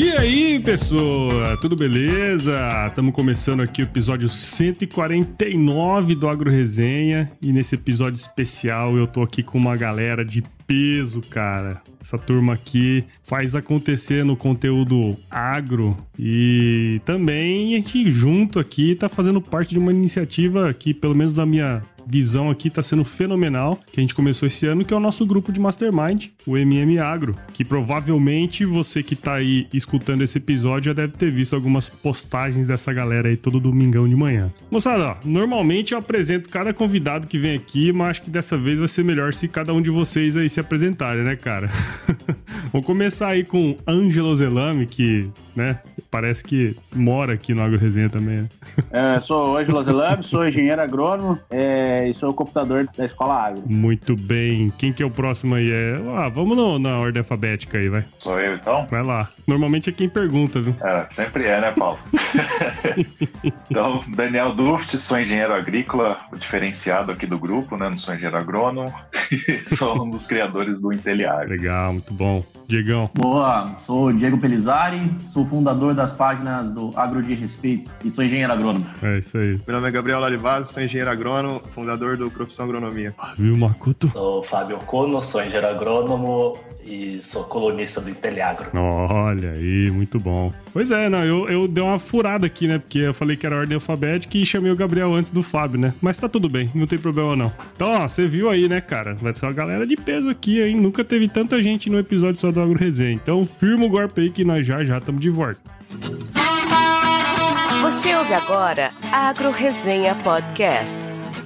E aí, pessoa, tudo beleza? Estamos começando aqui o episódio 149 do Agro Resenha e nesse episódio especial eu tô aqui com uma galera de peso, cara. Essa turma aqui faz acontecer no conteúdo agro e também a gente junto aqui tá fazendo parte de uma iniciativa que, pelo menos na minha visão aqui tá sendo fenomenal, que a gente começou esse ano, que é o nosso grupo de Mastermind, o MM Agro, que provavelmente você que tá aí escutando esse episódio já deve ter visto algumas postagens dessa galera aí todo domingão de manhã. Moçada, ó, normalmente eu apresento cada convidado que vem aqui, mas acho que dessa vez vai ser melhor se cada um de vocês aí se apresentarem, né, cara? Vamos começar aí com Ângelo Zelame, que, né, parece que mora aqui no Agro Resenha também. Né? É, sou Ângelo Zelame, sou engenheiro agrônomo é, e sou computador da Escola Agro. Muito bem. Quem que é o próximo aí? É... Ah, vamos no, na ordem alfabética aí, vai. Sou eu, então? Vai lá. Normalmente é quem pergunta, viu? É, sempre é, né, Paulo? então, Daniel Duft, sou engenheiro agrícola, o diferenciado aqui do grupo, né? Não sou engenheiro agrônomo. sou um dos criadores do Inteliar. Legal, muito bom. Diegão. Boa, sou Diego Pelizari, sou fundador das páginas do Agro de Respeito e sou engenheiro agrônomo. É isso aí. Meu nome é Gabriel Larivaz, sou engenheiro agrônomo, fundador do Profissão Agronomia. Ah, viu, Macuto? Sou Fábio Cono, sou engenheiro agrônomo e sou colunista do Inteliagro. Olha aí, muito bom. Pois é, não, eu, eu dei uma furada aqui, né? Porque eu falei que era ordem alfabética e chamei o Gabriel antes do Fábio, né? Mas tá tudo bem, não tem problema não. Então, ó, você viu aí, né, cara? Vai ser uma galera de peso aqui, hein? Nunca teve tanta gente no episódio só do Agro Resenha. Então, firma o golpe aí que nós já já estamos de volta. Você ouve agora Agro Resenha Podcast.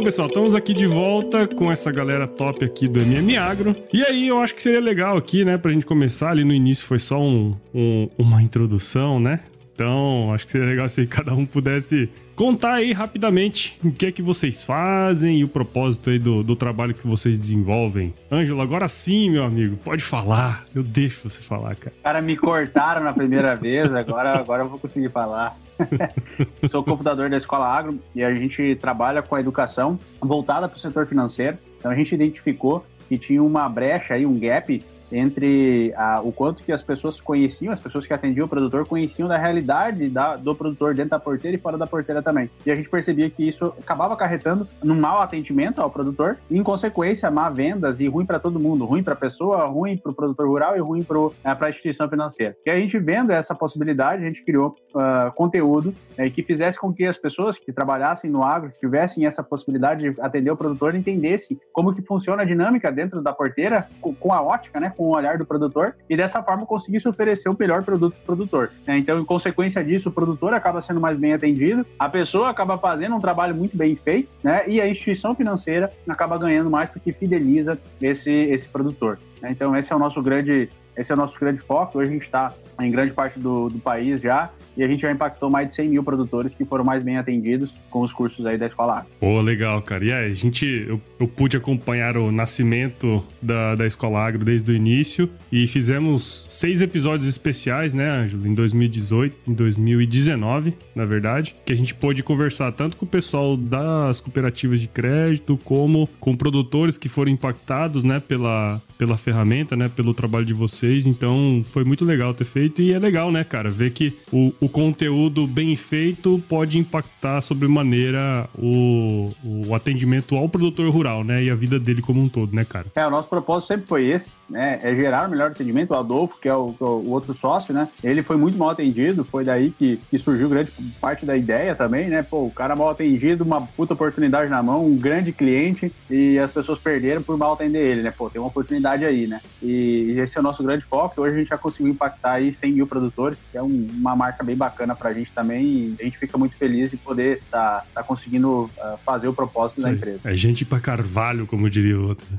Bom, pessoal, estamos aqui de volta com essa galera top aqui do MM Agro. E aí, eu acho que seria legal aqui, né, pra gente começar. Ali no início foi só um, um, uma introdução, né? Então, acho que seria legal se cada um pudesse contar aí rapidamente o que é que vocês fazem e o propósito aí do, do trabalho que vocês desenvolvem. Ângelo, agora sim, meu amigo, pode falar. Eu deixo você falar, cara. Cara, me cortaram na primeira vez, agora, agora eu vou conseguir falar. Sou computador da Escola Agro e a gente trabalha com a educação voltada para o setor financeiro. Então a gente identificou que tinha uma brecha aí, um gap entre a, o quanto que as pessoas conheciam, as pessoas que atendiam o produtor conheciam da realidade da, do produtor dentro da porteira e fora da porteira também. E a gente percebia que isso acabava acarretando num mau atendimento ao produtor e, em consequência, má vendas e ruim para todo mundo, ruim para a pessoa, ruim para o produtor rural e ruim para é, a instituição financeira. E a gente vendo essa possibilidade, a gente criou uh, conteúdo é, que fizesse com que as pessoas que trabalhassem no agro, que tivessem essa possibilidade de atender o produtor, entendessem como que funciona a dinâmica dentro da porteira com, com a ótica, né, com o olhar do produtor e dessa forma conseguisse oferecer o melhor produto para o produtor. Né? Então, em consequência disso, o produtor acaba sendo mais bem atendido, a pessoa acaba fazendo um trabalho muito bem feito, né? E a instituição financeira acaba ganhando mais porque fideliza esse, esse produtor. Né? Então, esse é o nosso grande esse é o nosso grande foco. Hoje a gente está em grande parte do, do país já e a gente já impactou mais de 100 mil produtores que foram mais bem atendidos com os cursos aí da Escola Agro. Pô, legal, cara. E aí, a gente, eu, eu pude acompanhar o nascimento da, da Escola Agro desde o início e fizemos seis episódios especiais, né, Ângelo, em 2018, em 2019, na verdade, que a gente pôde conversar tanto com o pessoal das cooperativas de crédito como com produtores que foram impactados, né, pela, pela ferramenta, né, pelo trabalho de vocês. Então, foi muito legal ter feito e é legal, né, cara, ver que o, o conteúdo bem feito pode impactar sobremaneira o, o atendimento ao produtor rural, né? E a vida dele como um todo, né, cara? É, o nosso propósito sempre foi esse, né? É gerar o melhor atendimento. O Adolfo, que é o, o outro sócio, né? Ele foi muito mal atendido, foi daí que, que surgiu grande parte da ideia também, né? Pô, o cara mal atendido, uma puta oportunidade na mão, um grande cliente e as pessoas perderam por mal atender ele, né? Pô, tem uma oportunidade aí, né? E esse é o nosso grande foco. Hoje a gente já conseguiu impactar aí 100 mil produtores, que é um, uma marca bem bacana para a gente também e a gente fica muito feliz de poder estar tá, tá conseguindo uh, fazer o propósito Sim. da empresa. É gente para carvalho, como diria o outro.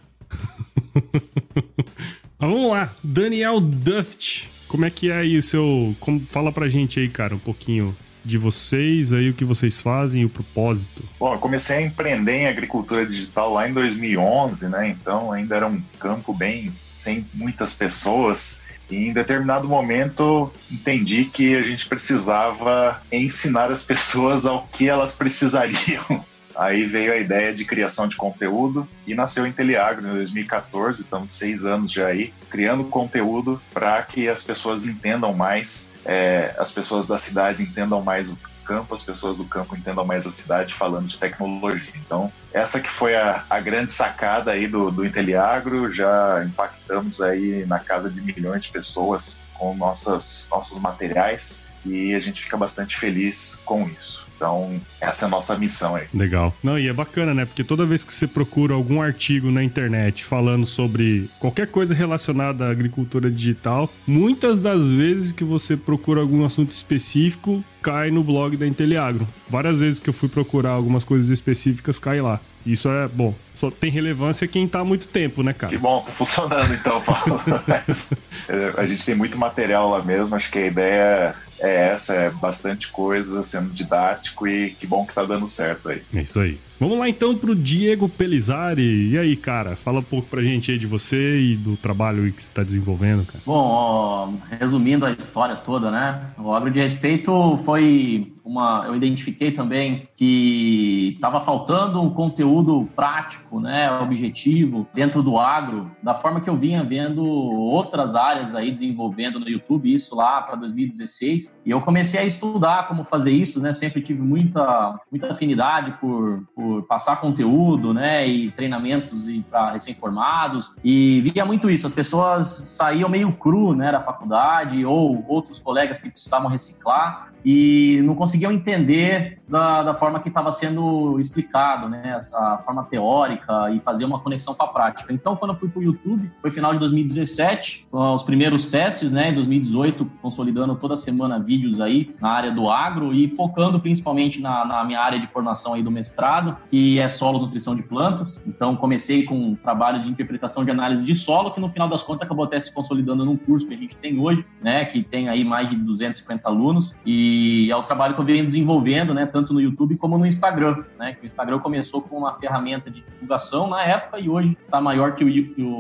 Mas vamos lá, Daniel Duft. como é que é aí o seu... Como, fala pra gente aí, cara, um pouquinho de vocês, aí o que vocês fazem e o propósito. Bom, eu comecei a empreender em agricultura digital lá em 2011, né? Então ainda era um campo bem sem muitas pessoas. E em determinado momento entendi que a gente precisava ensinar as pessoas ao que elas precisariam Aí veio a ideia de criação de conteúdo e nasceu o Inteliagro em 2014, estamos seis anos já aí, criando conteúdo para que as pessoas entendam mais, é, as pessoas da cidade entendam mais o campo, as pessoas do campo entendam mais a cidade falando de tecnologia. Então, essa que foi a, a grande sacada aí do, do Inteliagro, já impactamos aí na casa de milhões de pessoas com nossas, nossos materiais e a gente fica bastante feliz com isso. Então, essa é a nossa missão aí. Legal. Não, e é bacana, né? Porque toda vez que você procura algum artigo na internet falando sobre qualquer coisa relacionada à agricultura digital, muitas das vezes que você procura algum assunto específico, cai no blog da Inteliagro. Várias vezes que eu fui procurar algumas coisas específicas, cai lá. Isso é bom. Só tem relevância quem tá há muito tempo, né, cara? Que bom, tá funcionando então, Paulo. É, a gente tem muito material lá mesmo. Acho que a ideia é essa, é bastante coisa, sendo didático e que bom que tá dando certo aí. É isso aí. Vamos lá então pro Diego Pelizari. E aí, cara, fala um pouco pra gente aí de você e do trabalho que você tá desenvolvendo, cara. Bom, ó, resumindo a história toda, né? O Agro de Respeito foi uma, eu identifiquei também que estava faltando um conteúdo prático, né, objetivo dentro do agro, da forma que eu vinha vendo outras áreas aí desenvolvendo no YouTube, isso lá para 2016, e eu comecei a estudar como fazer isso, né, sempre tive muita, muita afinidade por, por passar conteúdo, né, e treinamentos e para recém-formados, e via muito isso, as pessoas saíam meio cru, né, da faculdade, ou outros colegas que precisavam reciclar, e não conseguiam entender da, da forma que estava sendo explicado, né? Essa forma teórica e fazer uma conexão com a prática. Então, quando eu fui para o YouTube, foi final de 2017, os primeiros testes, né? Em 2018, consolidando toda semana vídeos aí na área do agro e focando principalmente na, na minha área de formação aí do mestrado, que é solos nutrição de plantas. Então, comecei com trabalhos de interpretação de análise de solo, que no final das contas acabou até se consolidando num curso que a gente tem hoje, né? Que tem aí mais de 250 alunos e é o trabalho que eu venho desenvolvendo, né, tanto no YouTube como no Instagram, né, que o Instagram começou com uma ferramenta de divulgação na época e hoje está maior que o,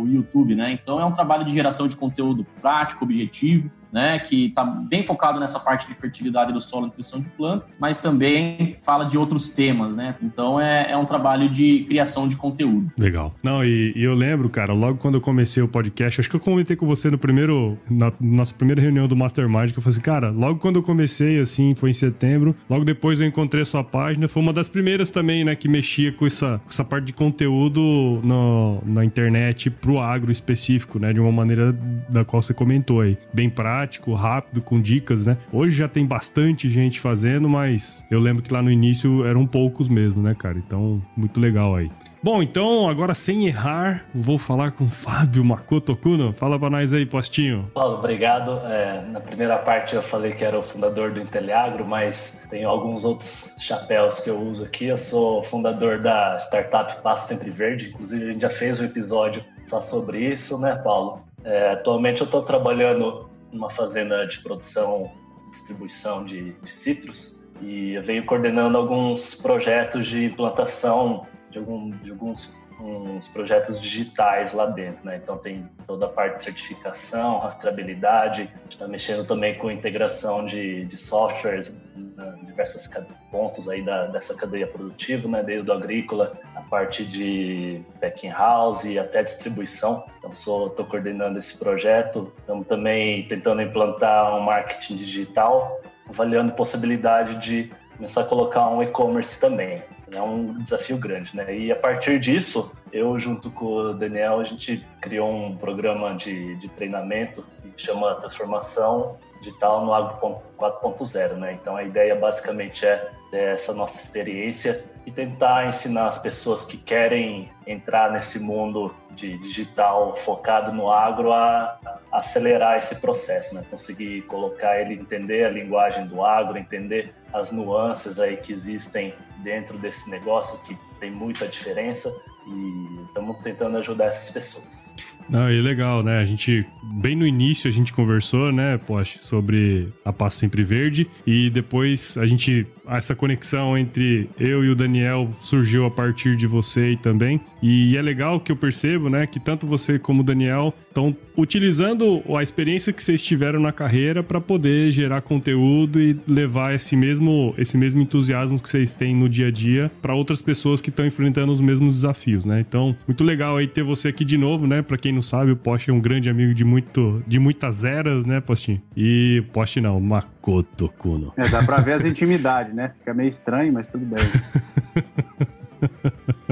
YouTube, né? Então é um trabalho de geração de conteúdo prático, objetivo, né, que está bem focado nessa parte de fertilidade do solo e nutrição de plantas, mas também fala de outros temas, né? Então é, é um trabalho de criação de conteúdo. Legal. Não, e, e, eu lembro, cara, logo quando eu comecei o podcast, acho que eu comentei com você no primeiro, na nossa primeira reunião do Mastermind, que eu falei assim, cara, logo quando eu comecei, assim, foi em setembro, logo depois eu encontrei a sua página, foi uma das primeiras também, né, que mexia com essa, com essa parte de conteúdo no, na internet pro agro específico, né, de uma maneira da qual você comentou aí. Bem prático prático, rápido, com dicas, né? Hoje já tem bastante gente fazendo, mas eu lembro que lá no início eram poucos mesmo, né, cara? Então, muito legal aí. Bom, então, agora sem errar, vou falar com Fábio Makoto Kuno. Fala pra nós aí, Postinho. Paulo, obrigado. É, na primeira parte eu falei que era o fundador do Inteliagro, mas tenho alguns outros chapéus que eu uso aqui. Eu sou fundador da startup Passo Sempre Verde, inclusive a gente já fez um episódio só sobre isso, né, Paulo? É, atualmente eu estou trabalhando numa fazenda de produção e distribuição de, de citros e eu venho coordenando alguns projetos de implantação de, algum, de alguns uns projetos digitais lá dentro, né? Então tem toda a parte de certificação, rastreabilidade, está mexendo também com integração de, de softwares em diversos pontos aí da, dessa cadeia produtiva, né? Desde o agrícola, a parte de packing house e até distribuição. Então estou coordenando esse projeto. Estamos também tentando implantar um marketing digital, avaliando possibilidade de começar a colocar um e-commerce também é um desafio grande, né? E a partir disso, eu junto com o Daniel, a gente criou um programa de, de treinamento que chama Transformação Digital no Agro 4.0, né? Então a ideia basicamente é essa nossa experiência e tentar ensinar as pessoas que querem entrar nesse mundo de digital focado no agro a, acelerar esse processo, né? Conseguir colocar ele entender a linguagem do agro, entender as nuances aí que existem dentro desse negócio que tem muita diferença e estamos tentando ajudar essas pessoas. Não, e legal, né? A gente, bem no início, a gente conversou, né, Poste, sobre a Paz Sempre Verde. E depois a gente essa conexão entre eu e o Daniel surgiu a partir de você também. E é legal que eu percebo, né, que tanto você como o Daniel estão utilizando a experiência que vocês tiveram na carreira para poder gerar conteúdo e levar esse mesmo, esse mesmo entusiasmo que vocês têm no dia a dia para outras pessoas que estão enfrentando os mesmos desafios, né? Então, muito legal aí ter você aqui de novo, né? Para quem não sabe, o Poste é um grande amigo de muito de muitas eras, né, Postinho? E Poste não, Makoto Kuno. É, dá pra ver as intimidades, né? Fica meio estranho, mas tudo bem.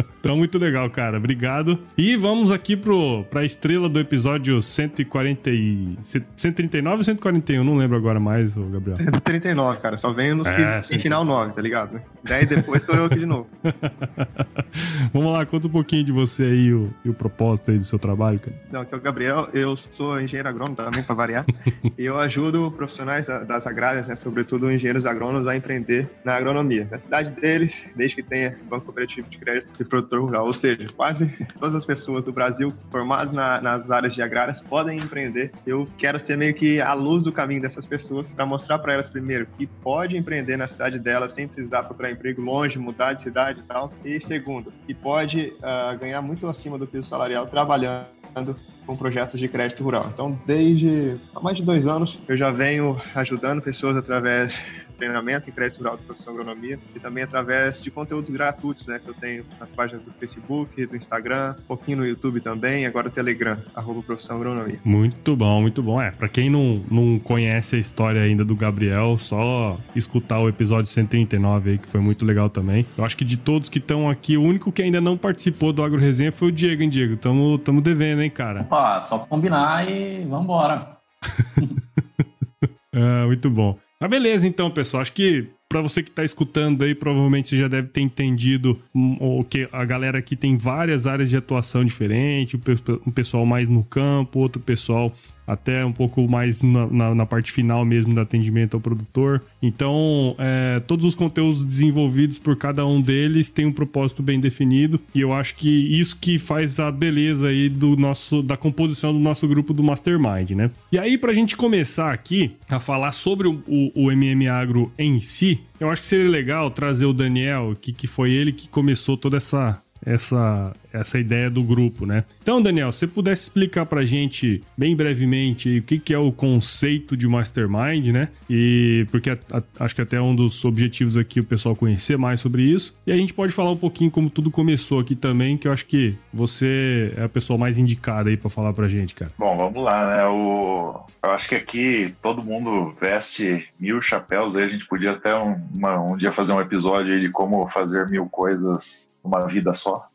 Então, muito legal, cara. Obrigado. E vamos aqui pro, pra estrela do episódio 140 e... 139 ou 141? Não lembro agora mais, o Gabriel. 139, cara. Só venho nos é, que, em final 9, tá ligado? 10 depois tô eu aqui de novo. vamos lá, conta um pouquinho de você aí e o, e o propósito aí do seu trabalho, cara. Não, aqui é o Gabriel. Eu sou engenheiro agrônomo também, pra variar. e eu ajudo profissionais das agrárias, né, sobretudo engenheiros agrônomos, a empreender na agronomia. Na cidade deles, desde que tenha banco cooperativo de crédito e produtor rural, ou seja, quase todas as pessoas do Brasil formadas na, nas áreas de agrárias podem empreender. Eu quero ser meio que a luz do caminho dessas pessoas para mostrar para elas primeiro que pode empreender na cidade delas sem precisar procurar emprego longe, mudar de cidade e tal. E segundo, que pode uh, ganhar muito acima do piso salarial trabalhando com projetos de crédito rural. Então, desde há mais de dois anos, eu já venho ajudando pessoas através treinamento em crédito rural de profissão agronomia e também através de conteúdos gratuitos, né, que eu tenho nas páginas do Facebook, do Instagram, um pouquinho no YouTube também, agora o Telegram, arroba profissão agronomia. Muito bom, muito bom. É, para quem não, não conhece a história ainda do Gabriel, só escutar o episódio 139 aí, que foi muito legal também. Eu acho que de todos que estão aqui, o único que ainda não participou do Agro Resenha foi o Diego, hein, Diego? Tamo, tamo devendo, hein, cara? Opa, só combinar e vambora. ah, muito bom. Mas beleza, então, pessoal. Acho que para você que está escutando aí, provavelmente você já deve ter entendido o que a galera aqui tem várias áreas de atuação diferentes, um pessoal mais no campo, outro pessoal até um pouco mais na, na, na, parte final mesmo do atendimento ao produtor. Então, é, todos os conteúdos desenvolvidos por cada um deles têm um propósito bem definido e eu acho que isso que faz a beleza aí do nosso da composição do nosso grupo do Mastermind, né? E aí, para a gente começar aqui a falar sobre o, o, o MM Agro em si, eu acho que seria legal trazer o Daniel, que, que foi ele que começou toda essa essa, essa ideia do grupo, né? Então, Daniel, se você pudesse explicar pra gente bem brevemente o que, que é o conceito de mastermind, né? E porque a, a, acho que até um dos objetivos aqui é o pessoal conhecer mais sobre isso. E a gente pode falar um pouquinho como tudo começou aqui também, que eu acho que você é a pessoa mais indicada aí para falar pra gente, cara. Bom, vamos lá, né? O... Eu acho que aqui todo mundo veste mil chapéus, aí a gente podia até um, uma, um dia fazer um episódio de como fazer mil coisas uma vida só.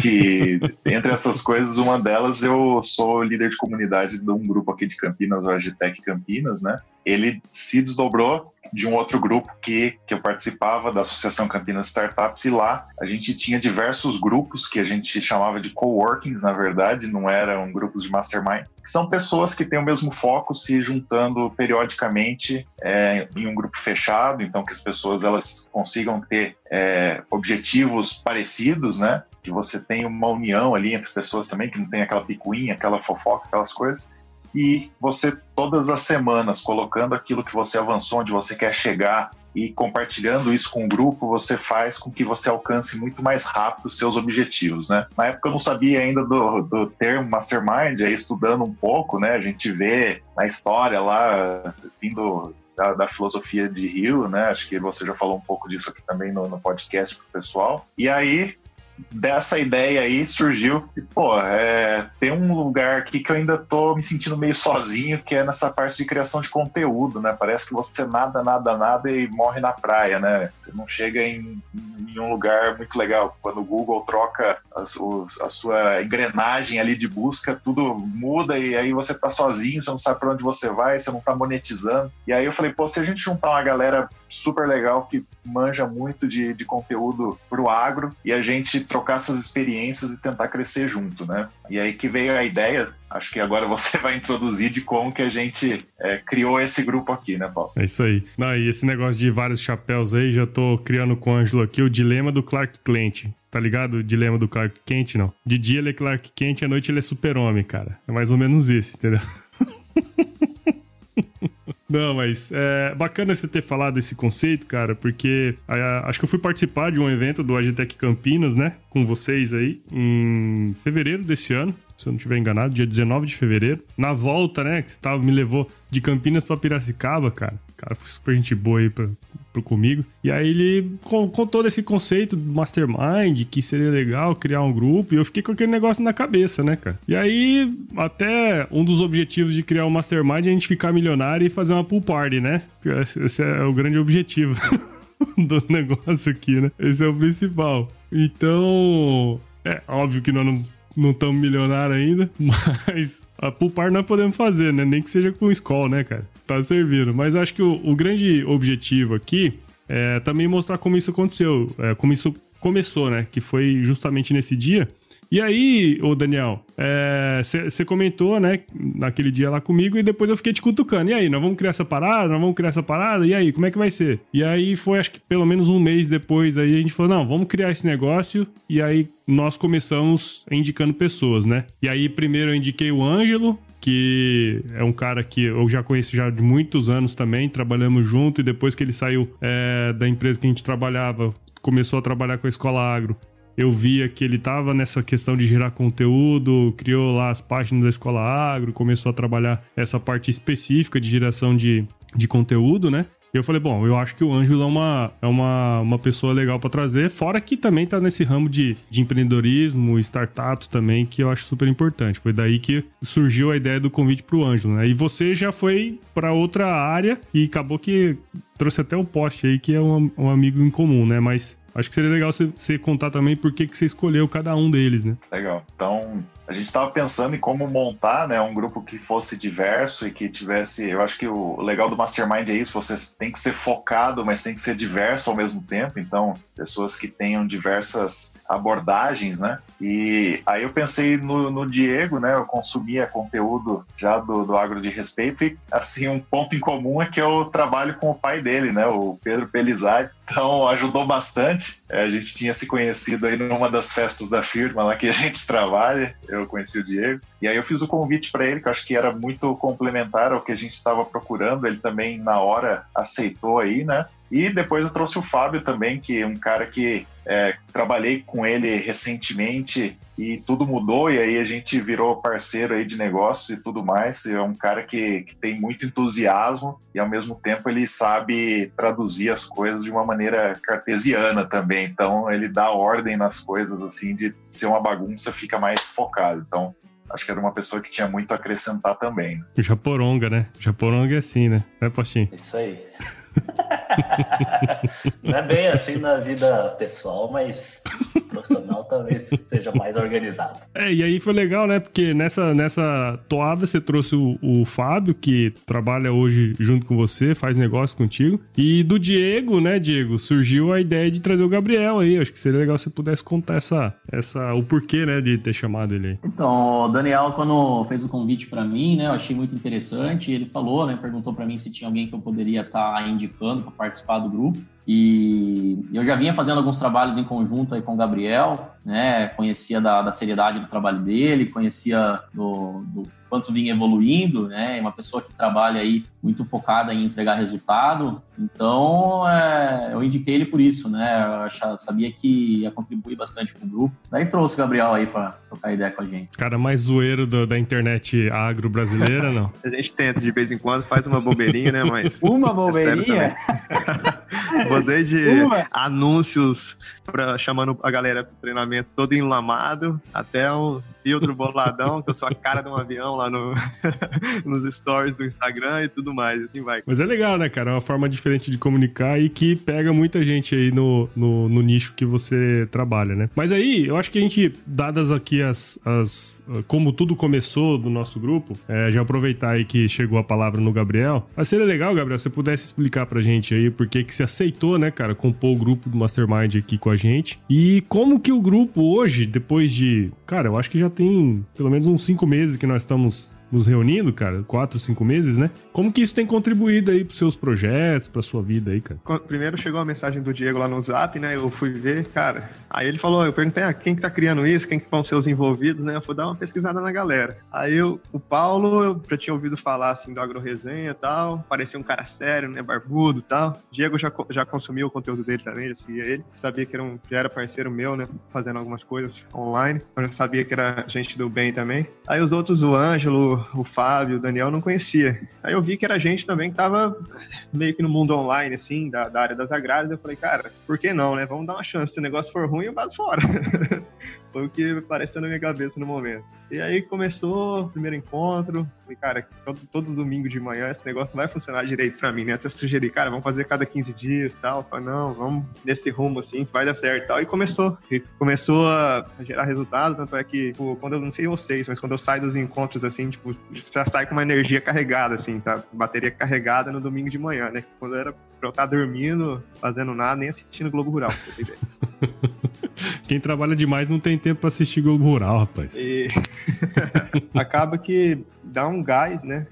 que entre essas coisas, uma delas eu sou líder de comunidade de um grupo aqui de Campinas, o Agitec Campinas, né? Ele se desdobrou de um outro grupo que, que eu participava da Associação Campinas Startups e lá a gente tinha diversos grupos que a gente chamava de coworkings, na verdade, não eram grupos de mastermind, que são pessoas que têm o mesmo foco se juntando periodicamente é, em um grupo fechado, então que as pessoas elas consigam ter é, objetivos parecidos, né? Que você tem uma união ali entre pessoas também, que não tem aquela picuinha, aquela fofoca, aquelas coisas e você todas as semanas colocando aquilo que você avançou, onde você quer chegar e compartilhando isso com o grupo, você faz com que você alcance muito mais rápido os seus objetivos, né? Na época eu não sabia ainda do, do termo mastermind, aí estudando um pouco, né? A gente vê na história lá, vindo da, da, filosofia de Rio, né? Acho que você já falou um pouco disso aqui também no, no podcast pro pessoal. E aí dessa ideia aí surgiu, e, pô, é, tem um lugar aqui que eu ainda tô me sentindo meio sozinho, que é nessa parte de criação de conteúdo, né? Parece que você nada, nada, nada e morre na praia, né? Você não chega em, em um lugar muito legal. Quando o Google troca a, a, sua engrenagem ali de busca, tudo muda e aí você tá sozinho, você não sabe para onde você vai, você não tá monetizando. E aí eu falei, pô, se a gente juntar uma galera super legal que manja muito de, de conteúdo pro agro e a gente trocar essas experiências e tentar crescer junto, né? E aí que veio a ideia, acho que agora você vai introduzir de como que a gente é, criou esse grupo aqui, né, Paulo? É isso aí. Não, e esse negócio de vários chapéus aí, já tô criando com o Ângelo aqui o dilema do Clark Kent. Tá ligado? O dilema do Clark Kent, não. De dia ele é Clark Kent, à noite ele é super-homem, cara. É mais ou menos isso, entendeu? Não, mas é bacana você ter falado esse conceito, cara, porque é, acho que eu fui participar de um evento do Agitec Campinas, né, com vocês aí, em fevereiro desse ano se eu não estiver enganado, dia 19 de fevereiro. Na volta, né, que você tava, me levou de Campinas para Piracicaba, cara. Cara, foi super gente boa aí pra, pra comigo. E aí ele contou desse conceito do mastermind, que seria legal criar um grupo, e eu fiquei com aquele negócio na cabeça, né, cara? E aí, até um dos objetivos de criar um mastermind é a gente ficar milionário e fazer uma pool party, né? Esse é o grande objetivo. do negócio aqui, né? Esse é o principal. Então, é óbvio que nós não não estamos milionários ainda, mas a pulpar nós podemos fazer, né? Nem que seja com escola, né, cara? Tá servindo. Mas acho que o, o grande objetivo aqui é também mostrar como isso aconteceu, é, como isso começou, né? Que foi justamente nesse dia e aí, ô Daniel, você é, comentou, né, naquele dia lá comigo e depois eu fiquei te cutucando. E aí, nós vamos criar essa parada? Nós vamos criar essa parada? E aí, como é que vai ser? E aí foi, acho que pelo menos um mês depois aí, a gente falou, não, vamos criar esse negócio. E aí nós começamos indicando pessoas, né? E aí primeiro eu indiquei o Ângelo, que é um cara que eu já conheço já de muitos anos também, trabalhamos junto e depois que ele saiu é, da empresa que a gente trabalhava, começou a trabalhar com a Escola Agro, eu via que ele estava nessa questão de gerar conteúdo, criou lá as páginas da Escola Agro, começou a trabalhar essa parte específica de geração de, de conteúdo, né? E eu falei, bom, eu acho que o Ângelo é uma, é uma, uma pessoa legal para trazer, fora que também tá nesse ramo de, de empreendedorismo, startups também, que eu acho super importante. Foi daí que surgiu a ideia do convite pro Ângelo, né? E você já foi para outra área e acabou que trouxe até o poste aí, que é um, um amigo em comum, né? Mas Acho que seria legal você, contar também por que, você escolheu cada um deles, né? Legal. Então, a gente estava pensando em como montar né, um grupo que fosse diverso e que tivesse. Eu acho que o legal do Mastermind é isso: você tem que ser focado, mas tem que ser diverso ao mesmo tempo. Então, pessoas que tenham diversas abordagens, né? E aí eu pensei no, no Diego, né? Eu consumia conteúdo já do, do Agro de Respeito e, assim, um ponto em comum é que eu trabalho com o pai dele, né? O Pedro Pelizari. Então, ajudou bastante. É, a gente tinha se conhecido aí numa das festas da firma lá que a gente trabalha. Eu conheci o Diego. E aí eu fiz o convite para ele, que eu acho que era muito complementar ao que a gente estava procurando. Ele também, na hora, aceitou aí, né? E depois eu trouxe o Fábio também, que é um cara que é, trabalhei com ele recentemente e tudo mudou, e aí a gente virou parceiro aí de negócios e tudo mais. É um cara que, que tem muito entusiasmo e ao mesmo tempo ele sabe traduzir as coisas de uma maneira cartesiana também. Então ele dá ordem nas coisas, assim, de ser uma bagunça, fica mais focado. Então acho que era uma pessoa que tinha muito a acrescentar também. Japoronga, né? Japoronga é assim, né? É, Postinho? Isso aí. Não é bem assim na vida pessoal, mas profissional talvez seja mais organizado. É, e aí foi legal, né? Porque nessa, nessa toada você trouxe o, o Fábio, que trabalha hoje junto com você, faz negócio contigo. E do Diego, né, Diego, surgiu a ideia de trazer o Gabriel aí. Acho que seria legal se você pudesse contar essa, essa, o porquê, né, de ter chamado ele aí. Então, o Daniel, quando fez o convite para mim, né, eu achei muito interessante. Ele falou, né, perguntou para mim se tinha alguém que eu poderia estar tá indicando para participar do grupo. E eu já vinha fazendo alguns trabalhos em conjunto aí com o Gabriel, né? Conhecia da, da seriedade do trabalho dele, conhecia do, do quanto vinha evoluindo, né? É uma pessoa que trabalha aí muito focada em entregar resultado. Então, é, eu indiquei ele por isso, né? Eu achava, sabia que ia contribuir bastante com o grupo. Daí trouxe o Gabriel aí para trocar ideia com a gente. Cara mais zoeiro do, da internet agro brasileira, não? a gente tenta de vez em quando, faz uma bobeirinha, né? Mas uma é bobeirinha? Botei de uma. anúncios pra, chamando a galera pro treinamento todo enlamado, até um filtro boladão, que eu sou a cara de um avião lá no, nos stories do Instagram e tudo mais, assim vai. Mas é legal, né, cara? É uma forma diferente de comunicar e que pega muita gente aí no, no, no nicho que você trabalha, né? Mas aí, eu acho que a gente, dadas aqui as, as como tudo começou do nosso grupo, é, já aproveitar aí que chegou a palavra no Gabriel, mas seria legal, Gabriel, se você pudesse explicar pra gente aí por que que você aceitou, né, cara, compor o grupo do Mastermind aqui com a gente. E como que o grupo hoje, depois de, cara, eu acho que já tem pelo menos uns cinco meses que nós estamos nos reunindo, cara, quatro, cinco meses, né? Como que isso tem contribuído aí pros seus projetos, pra sua vida aí, cara? Primeiro chegou a mensagem do Diego lá no Zap, né? Eu fui ver, cara. Aí ele falou, eu perguntei, ah, quem que tá criando isso? Quem que vão ser os envolvidos, né? Eu fui dar uma pesquisada na galera. Aí eu, o Paulo, eu já tinha ouvido falar, assim, do AgroResenha e tal. Parecia um cara sério, né? Barbudo e tal. Diego já, já consumiu o conteúdo dele também, já seguia ele. Sabia que era um, já era parceiro meu, né? Fazendo algumas coisas online. Então eu já sabia que era gente do bem também. Aí os outros, o Ângelo, o Fábio, o Daniel, não conhecia. Aí eu vi que era gente também que tava meio que no mundo online, assim, da, da área das agrárias. Eu falei, cara, por que não, né? Vamos dar uma chance. Se o negócio for ruim, eu vazo fora. Foi o que apareceu na minha cabeça no momento. E aí começou o primeiro encontro. Falei, cara, todo, todo domingo de manhã esse negócio vai funcionar direito pra mim, né? Até sugeri, cara, vamos fazer cada 15 dias e tal. Falei, não, vamos nesse rumo assim, vai dar certo e tal. E começou. E começou a gerar resultados, tanto é que, tipo, quando eu não sei vocês, mas quando eu saio dos encontros assim, tipo, já sai com uma energia carregada, assim, tá? Bateria carregada no domingo de manhã, né? Quando era pra eu estar dormindo, fazendo nada, nem assistindo Globo Rural, pra você ter ideia. Quem trabalha demais não tem tempo pra assistir Globo Rural, rapaz. E acaba que dá um gás, né?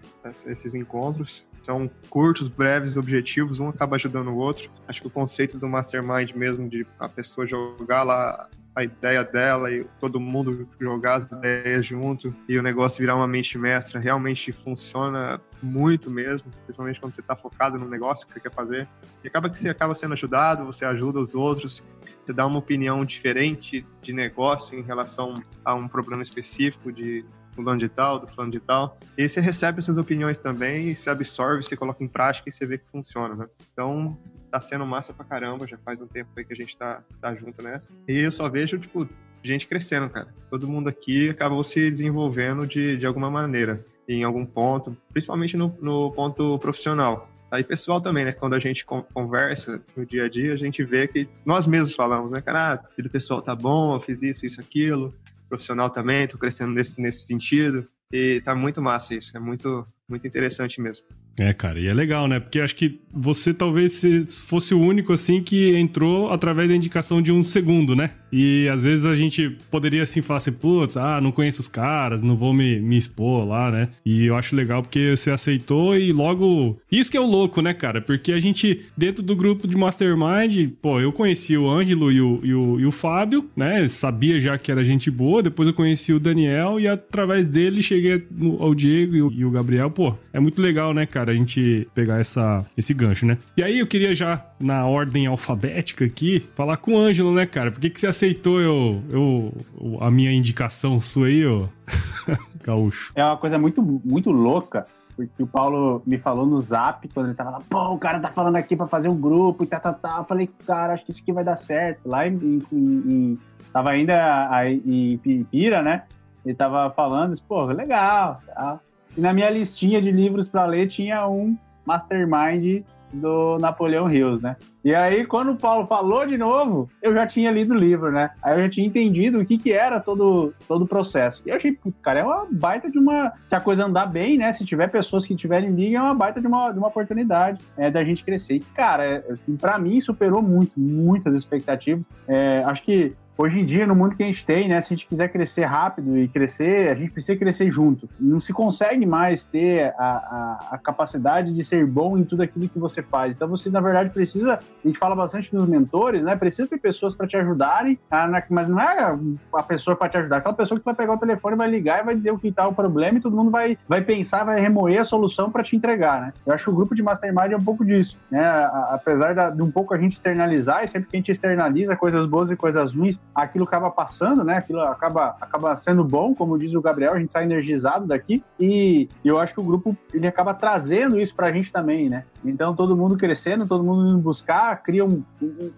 Esses encontros. São curtos, breves, objetivos, um acaba ajudando o outro. Acho que o conceito do mastermind mesmo, de a pessoa jogar lá a ideia dela e todo mundo jogar as ideias junto e o negócio virar uma mente mestra realmente funciona muito mesmo, principalmente quando você está focado no negócio que você quer fazer. E acaba que você acaba sendo ajudado, você ajuda os outros, você dá uma opinião diferente de negócio em relação a um problema específico de fulano de tal, do fulano de tal. E você recebe essas opiniões também, se absorve, você coloca em prática e você vê que funciona, né? Então, tá sendo massa pra caramba, já faz um tempo aí que a gente tá, tá junto nessa. E eu só vejo, tipo, gente crescendo, cara. Todo mundo aqui acabou se desenvolvendo de, de alguma maneira, em algum ponto, principalmente no, no ponto profissional. Aí pessoal também, né? Quando a gente conversa no dia a dia, a gente vê que nós mesmos falamos, né, cara, ah, vida pessoal tá bom, eu fiz isso, isso, aquilo. Profissional também, tô crescendo nesse, nesse sentido. E tá muito massa isso, é muito, muito interessante mesmo. É, cara, e é legal, né? Porque acho que você talvez fosse o único, assim, que entrou através da indicação de um segundo, né? E às vezes a gente poderia, assim, falar assim, putz, ah, não conheço os caras, não vou me, me expor lá, né? E eu acho legal porque você aceitou e logo... Isso que é o louco, né, cara? Porque a gente, dentro do grupo de Mastermind, pô, eu conheci o Ângelo e o, e o, e o Fábio, né? Sabia já que era gente boa, depois eu conheci o Daniel e através dele cheguei ao Diego e o, e o Gabriel. Pô, é muito legal, né, cara? A gente pegar essa, esse gancho, né? E aí eu queria já, na ordem alfabética aqui, falar com o Ângelo, né, cara? Por que, que você aceitou eu, eu, a minha indicação sua aí, ô? Gaúcho. É uma coisa muito, muito louca, porque o Paulo me falou no zap, quando ele tava lá, pô, o cara tá falando aqui pra fazer um grupo e tal, tal, tal. Eu falei, cara, acho que isso aqui vai dar certo. Lá em, em, em tava ainda em Pira, né? Ele tava falando, pô, legal, tal. E na minha listinha de livros para ler tinha um Mastermind do Napoleão Hills, né? E aí, quando o Paulo falou de novo, eu já tinha lido o livro, né? Aí eu já tinha entendido o que, que era todo, todo o processo. E eu achei, cara, é uma baita de uma. Se a coisa andar bem, né? Se tiver pessoas que tiverem liga, é uma baita de uma, de uma oportunidade é, da gente crescer. E, cara, é, para mim superou muito, muitas expectativas. É, acho que hoje em dia, no mundo que a gente tem, né, se a gente quiser crescer rápido e crescer, a gente precisa crescer junto. Não se consegue mais ter a, a, a, capacidade de ser bom em tudo aquilo que você faz. Então, você, na verdade, precisa, a gente fala bastante dos mentores, né, precisa ter pessoas para te ajudarem, a, mas não é a pessoa para te ajudar, aquela pessoa que vai pegar o telefone, vai ligar e vai dizer o que está o problema e todo mundo vai, vai pensar, vai remoer a solução para te entregar, né. Eu acho que o grupo de Mastermind é um pouco disso, né, apesar de um pouco a gente externalizar, e sempre que a gente externaliza coisas boas e coisas ruins, aquilo acaba passando, né? Aquilo acaba, acaba sendo bom, como diz o Gabriel, a gente sai energizado daqui. E eu acho que o grupo ele acaba trazendo isso pra gente também, né? Então, todo mundo crescendo, todo mundo indo buscar, cria um,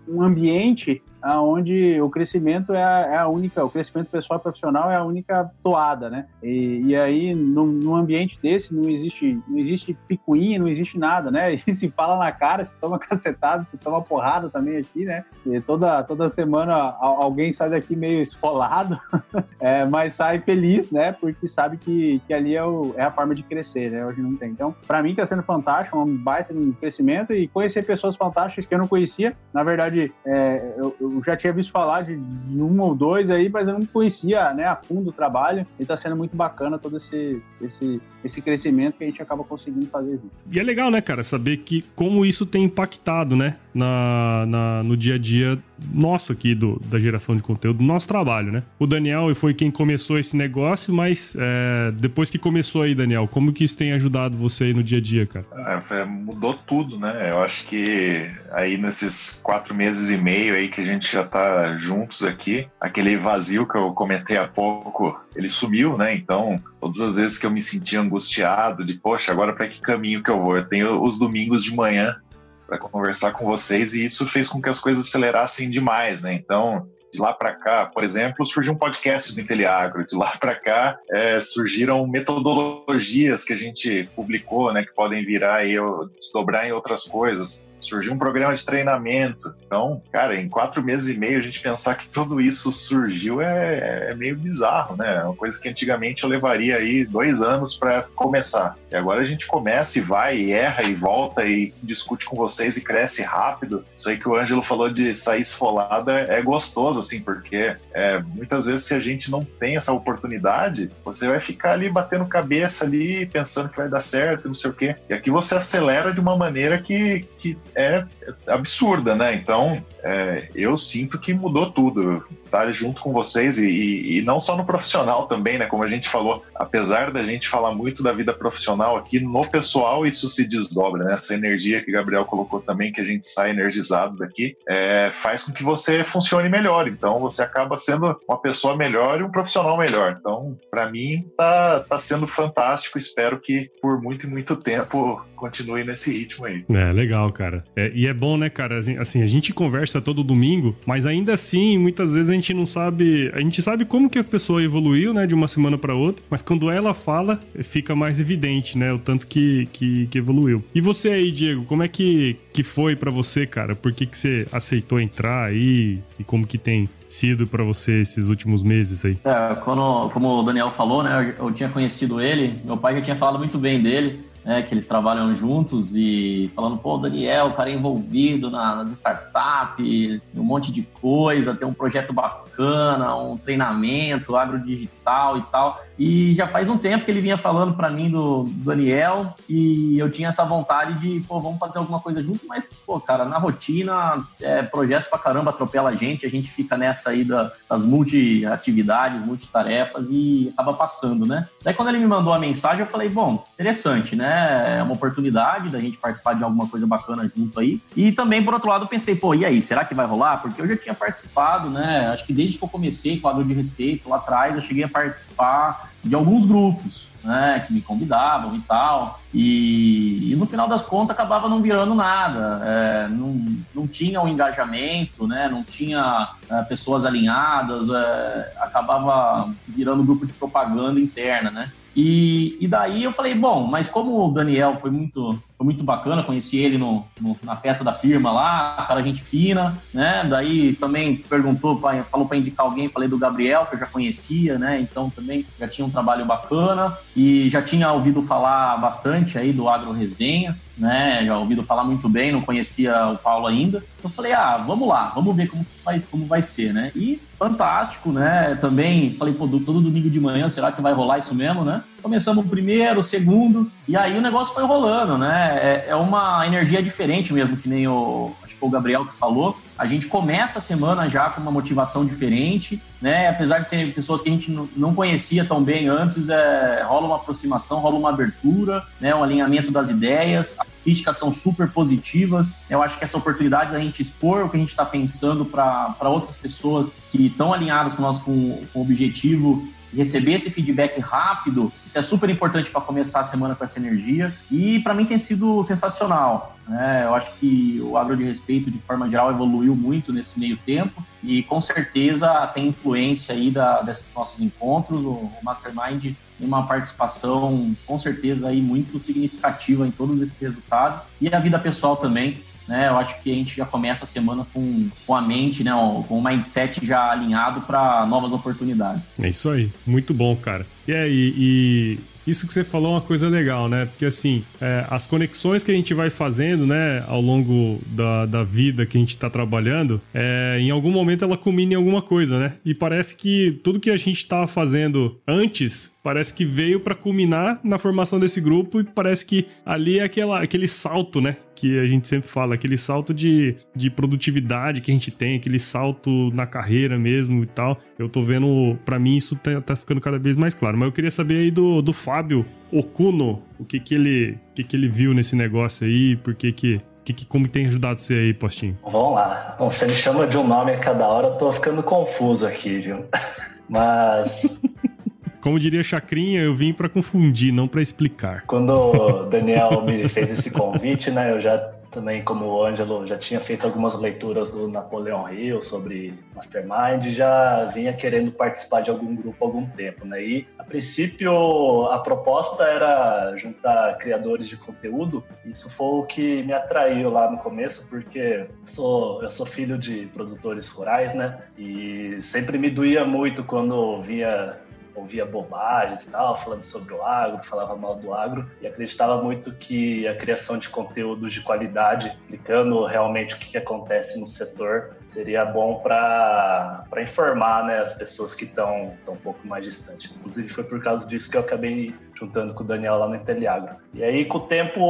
um ambiente onde o crescimento é a, é a, única, o crescimento pessoal e profissional é a única toada, né? E, e aí, num, num, ambiente desse, não existe, não existe picuinha, não existe nada, né? E se fala na cara, se toma cacetado, se toma porrada também aqui, né? E toda, toda semana alguém sai daqui meio esfolado, é, mas sai feliz, né? Porque sabe que, que ali é, o, é a forma de crescer, né? Hoje não tem. Então, para mim, tá sendo fantástico, um baita de crescimento e conhecer pessoas fantásticas que eu não conhecia. Na verdade, é, eu, eu já tinha visto falar de, de, um ou dois aí, mas eu não conhecia né, a fundo o trabalho. E está sendo muito bacana todo esse, esse, esse crescimento que a gente acaba conseguindo fazer junto. E é legal, né, cara, saber que como isso tem impactado, né, na, na, no dia a dia nosso aqui do, da geração de conteúdo, do nosso trabalho, né? O Daniel foi quem começou esse negócio, mas é, depois que começou aí, Daniel, como que isso tem ajudado você aí no dia a dia, cara? É, mudou tudo, né? Eu acho que aí nesses quatro meses e meio aí que a gente já tá juntos aqui, aquele vazio que eu comentei há pouco, ele sumiu, né? Então, todas as vezes que eu me sentia angustiado de, poxa, agora para que caminho que eu vou? Eu tenho os domingos de manhã para conversar com vocês e isso fez com que as coisas acelerassem demais, né? Então, de lá para cá, por exemplo, surgiu um podcast do Inteliagro. De lá para cá, é, surgiram metodologias que a gente publicou, né, que podem virar e desdobrar em outras coisas surgiu um programa de treinamento. Então, cara, em quatro meses e meio a gente pensar que tudo isso surgiu é, é meio bizarro, né? É uma coisa que antigamente eu levaria aí dois anos para começar. E agora a gente começa e vai, e erra e volta e discute com vocês e cresce rápido. Isso aí que o Ângelo falou de sair esfolada é gostoso, assim, porque é, muitas vezes se a gente não tem essa oportunidade, você vai ficar ali batendo cabeça ali, pensando que vai dar certo, não sei o quê. E aqui você acelera de uma maneira que, que é absurda, né? Então, é, eu sinto que mudou tudo. Estar junto com vocês e, e, e, não só no profissional também, né? Como a gente falou, apesar da gente falar muito da vida profissional aqui, no pessoal isso se desdobra, né? Essa energia que o Gabriel colocou também, que a gente sai energizado daqui, é, faz com que você funcione melhor. Então, você acaba sendo uma pessoa melhor e um profissional melhor. Então, para mim, tá, tá sendo fantástico. Espero que por muito e muito tempo continue nesse ritmo aí. É, legal, cara. É, e é bom, né, cara? Assim, assim, a gente conversa todo domingo, mas ainda assim, muitas vezes a gente não sabe. A gente sabe como que a pessoa evoluiu, né, de uma semana para outra, mas quando ela fala, fica mais evidente, né, o tanto que, que, que evoluiu. E você aí, Diego, como é que, que foi para você, cara? Por que, que você aceitou entrar aí e como que tem sido para você esses últimos meses aí? É, quando, como o Daniel falou, né, eu, eu tinha conhecido ele, meu pai já tinha falado muito bem dele né, que eles trabalham juntos e falando, pô, Daniel, o cara é envolvido na, nas startups, um monte de coisa, tem um projeto bacana, um treinamento, agrodigital e tal. E já faz um tempo que ele vinha falando para mim do, do, Daniel e eu tinha essa vontade de, pô, vamos fazer alguma coisa junto, mas, pô, cara, na rotina, é, projeto pra caramba atropela a gente, a gente fica nessa aí da, das multi-atividades, multitarefas e acaba passando, né? Daí quando ele me mandou a mensagem, eu falei, bom, interessante, né? É uma oportunidade da gente participar de alguma coisa bacana junto aí. E também, por outro lado, pensei, pô, e aí, será que vai rolar? Porque eu já tinha participado, né? Acho que desde que eu comecei com o Agro de Respeito lá atrás, eu cheguei a participar de alguns grupos, né, que me convidavam e tal. E, e, no final das contas acabava não virando nada, é, não, não tinha o um engajamento, né, não tinha é, pessoas alinhadas, é, acabava virando grupo de propaganda interna, né. E, e daí eu falei, bom, mas como o Daniel foi muito foi muito bacana, conheci ele no, no, na festa da firma lá, cara gente fina, né? Daí também perguntou, falou para indicar alguém, falei do Gabriel, que eu já conhecia, né? Então também já tinha um trabalho bacana e já tinha ouvido falar bastante aí do Agro Resenha, né? Já ouvido falar muito bem, não conhecia o Paulo ainda. Eu falei, ah, vamos lá, vamos ver como vai, como vai ser, né? E fantástico, né? Também falei, pô, todo domingo de manhã, será que vai rolar isso mesmo, né? Começamos o primeiro, o segundo, e aí o negócio foi rolando, né? É, é uma energia diferente mesmo, que nem o, acho que o Gabriel que falou. A gente começa a semana já com uma motivação diferente, né? Apesar de serem pessoas que a gente não conhecia tão bem antes, é, rola uma aproximação, rola uma abertura, né? Um alinhamento das ideias, as críticas são super positivas. Eu acho que essa oportunidade da gente expor o que a gente está pensando para outras pessoas que estão alinhadas com nós com, com o objetivo receber esse feedback rápido, isso é super importante para começar a semana com essa energia. E para mim tem sido sensacional. Né? Eu acho que o agro de respeito, de forma geral, evoluiu muito nesse meio tempo e com certeza tem influência aí da, desses nossos encontros. O, Mastermind tem uma participação, com certeza, aí muito significativa em todos esses resultados e a vida pessoal também né? Eu acho que a gente já começa a semana com, com a mente, né? Com o mindset já alinhado para novas oportunidades. É isso aí, muito bom, cara. E aí, e isso que você falou é uma coisa legal, né? Porque assim, é, as conexões que a gente vai fazendo, né, ao longo da, da vida que a gente tá trabalhando, é, em algum momento ela culmina em alguma coisa, né? E parece que tudo que a gente tava fazendo antes, parece que veio para culminar na formação desse grupo e parece que ali é aquela, aquele salto, né? Que a gente sempre fala, aquele salto de, de produtividade que a gente tem, aquele salto na carreira mesmo e tal. Eu tô vendo, para mim, isso tá, tá, ficando cada vez mais claro. Mas eu queria saber aí do, do Fábio Okuno, o que que ele, o que que ele viu nesse negócio aí, por que que que, que, como tem ajudado você aí, Postinho? Vamos lá. Bom, você me chama de um nome a cada hora, eu tô ficando confuso aqui, viu? Mas. Como diria Chacrinha, eu vim para confundir, não para explicar. Quando o Daniel me fez esse convite, né, eu já também, como o Ângelo, já tinha feito algumas leituras do Napoleão Hill sobre Mastermind, já vinha querendo participar de algum grupo há algum tempo, né? E, a princípio, a proposta era juntar criadores de conteúdo. Isso foi o que me atraiu lá no começo, porque sou, eu sou filho de produtores rurais, né? E sempre me doía muito quando via ouvia bobagens e tal, falando sobre o agro, falava mal do agro e acreditava muito que a criação de conteúdos de qualidade, explicando realmente o que, acontece no setor, seria bom para informar né, as pessoas que estão um pouco mais distantes. Inclusive, foi por causa disso que eu acabei juntando com o Daniel lá no Inteliagro. E aí, com o tempo,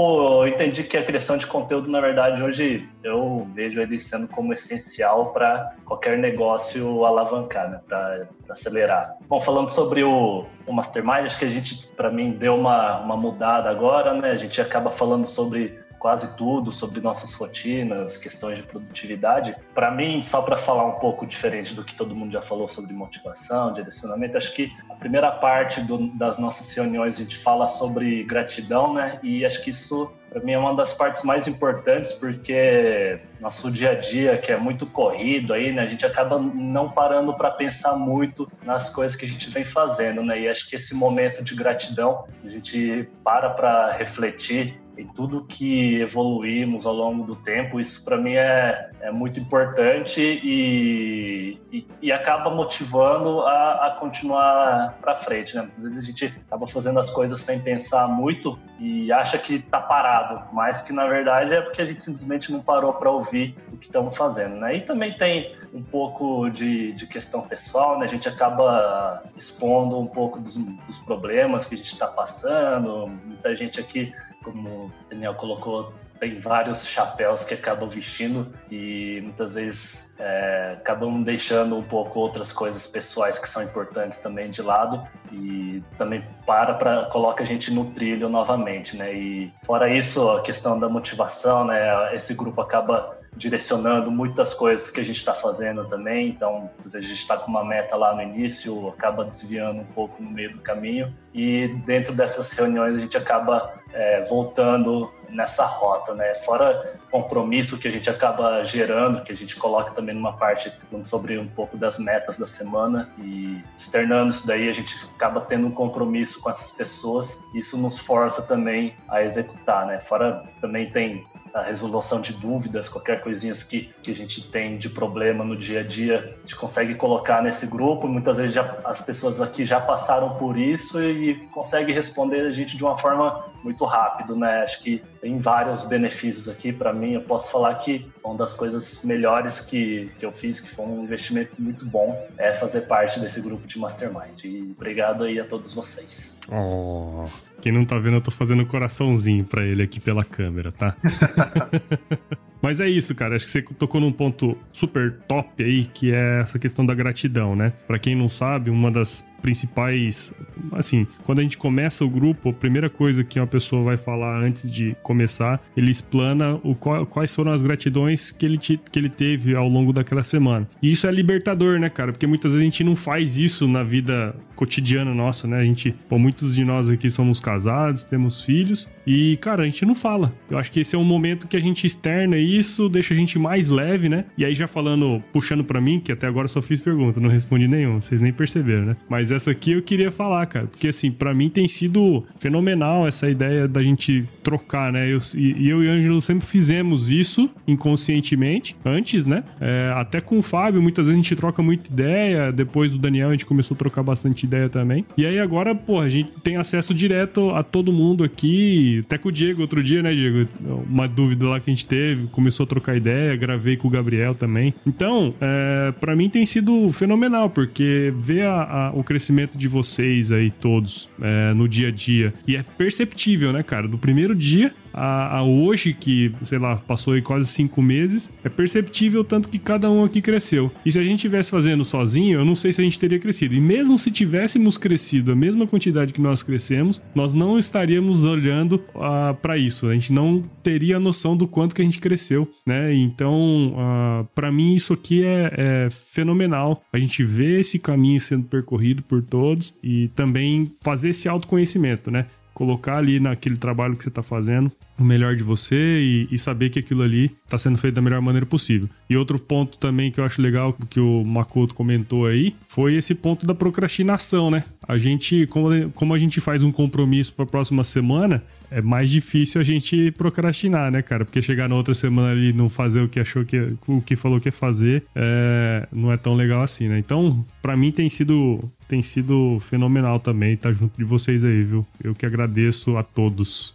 eu entendi que a criação de conteúdo, na verdade, hoje eu vejo ele sendo como essencial para qualquer negócio alavancar, né, para acelerar. Bom, falando sobre o, o Mastermind, acho que a gente, para mim, deu uma, uma mudada agora, né? A gente acaba falando sobre quase tudo sobre nossas rotinas, questões de produtividade. Para mim, só para falar um pouco diferente do que todo mundo já falou sobre motivação, direcionamento, acho que a primeira parte do, das nossas reuniões a gente fala sobre gratidão, né? E acho que isso para mim é uma das partes mais importantes porque nosso dia a dia que é muito corrido aí, né, a gente acaba não parando para pensar muito nas coisas que a gente vem fazendo, né? E acho que esse momento de gratidão, a gente para para refletir em tudo que evoluímos ao longo do tempo, isso para mim é, é muito importante e, e, e acaba motivando a, a continuar para frente, né? Às vezes a gente acaba fazendo as coisas sem pensar muito e acha que está parado, mas que na verdade é porque a gente simplesmente não parou para ouvir o que estamos fazendo, né? E também tem um pouco de, de questão pessoal, né? A gente acaba expondo um pouco dos, dos problemas que a gente está passando, muita gente aqui como o Daniel colocou, tem vários chapéus que acabam vestindo e muitas vezes é, acabam deixando um pouco outras coisas pessoais que são importantes também de lado e também para para coloca a gente no trilho novamente, né? E fora isso, a questão da motivação, né? Esse grupo acaba direcionando muitas coisas que a gente está fazendo também. Então, a gente está com uma meta lá no início, acaba desviando um pouco no meio do caminho. E dentro dessas reuniões a gente acaba é, voltando nessa rota, né? Fora compromisso que a gente acaba gerando, que a gente coloca também numa parte sobre um pouco das metas da semana e externando isso daí, a gente acaba tendo um compromisso com essas pessoas. Isso nos força também a executar, né? Fora também tem a resolução de dúvidas, qualquer coisinha que, que a gente tem de problema no dia a dia, a gente consegue colocar nesse grupo. Muitas vezes já, as pessoas aqui já passaram por isso e conseguem responder a gente de uma forma muito rápida, né? Acho que tem vários benefícios aqui para mim. Eu posso falar que uma das coisas melhores que, que eu fiz, que foi um investimento muito bom, é fazer parte desse grupo de Mastermind. E obrigado aí a todos vocês. Oh, quem não tá vendo, eu tô fazendo um coraçãozinho para ele aqui pela câmera, tá? Mas é isso, cara. Acho que você tocou num ponto super top aí, que é essa questão da gratidão, né? Para quem não sabe, uma das principais. Assim, quando a gente começa o grupo, a primeira coisa que uma pessoa vai falar antes de começar, ele explana o, quais foram as gratidões que ele, que ele teve ao longo daquela semana. E isso é libertador, né, cara? Porque muitas vezes a gente não faz isso na vida cotidiana nossa, né? A gente, muitos de nós aqui somos casados, temos filhos e, cara, a gente não fala. Eu acho que esse é um momento que a gente externa isso, deixa a gente mais leve, né? E aí já falando, puxando para mim, que até agora só fiz pergunta, não respondi nenhum, vocês nem perceberam, né? Mas essa aqui eu queria falar, cara, porque assim, para mim tem sido fenomenal essa ideia da gente trocar, né? Eu, e, eu e o Ângelo sempre fizemos isso inconscientemente, antes, né? É, até com o Fábio, muitas vezes a gente troca muita ideia, depois do Daniel a gente começou a trocar bastante ideia também. E aí agora, pô, a gente tem acesso direto a todo mundo aqui, até com o Diego outro dia, né, Diego? Uma dúvida lá que a gente teve, começou a trocar ideia, gravei com o Gabriel também. Então, é, para mim tem sido fenomenal, porque ver a, a, o crescimento de vocês aí todos é, no dia a dia. E é perceptível, né, cara? Do primeiro dia a, a, hoje, que, sei lá, passou aí quase cinco meses, é perceptível tanto que cada um aqui cresceu. E se a gente tivesse fazendo sozinho, eu não sei se a gente teria crescido. E mesmo se tivéssemos crescido a mesma quantidade que nós crescemos, nós não estaríamos olhando uh, ah, para isso. A gente não teria noção do quanto que a gente cresceu, né? Então, uh, ah, para mim, isso aqui é, é fenomenal. A gente vê esse caminho sendo percorrido por todos e também fazer esse autoconhecimento, né? Colocar ali naquele trabalho que você está fazendo o melhor de você e, e saber que aquilo ali está sendo feito da melhor maneira possível. E outro ponto também que eu acho legal que o Makoto comentou aí foi esse ponto da procrastinação, né? A gente, como, como a gente faz um compromisso para a próxima semana, é mais difícil a gente procrastinar, né, cara? Porque chegar na outra semana ali e não fazer o que achou que o que falou que ia fazer, é, não é tão legal assim, né? Então, para mim tem sido tem sido fenomenal também estar tá junto de vocês aí, viu? Eu que agradeço a todos.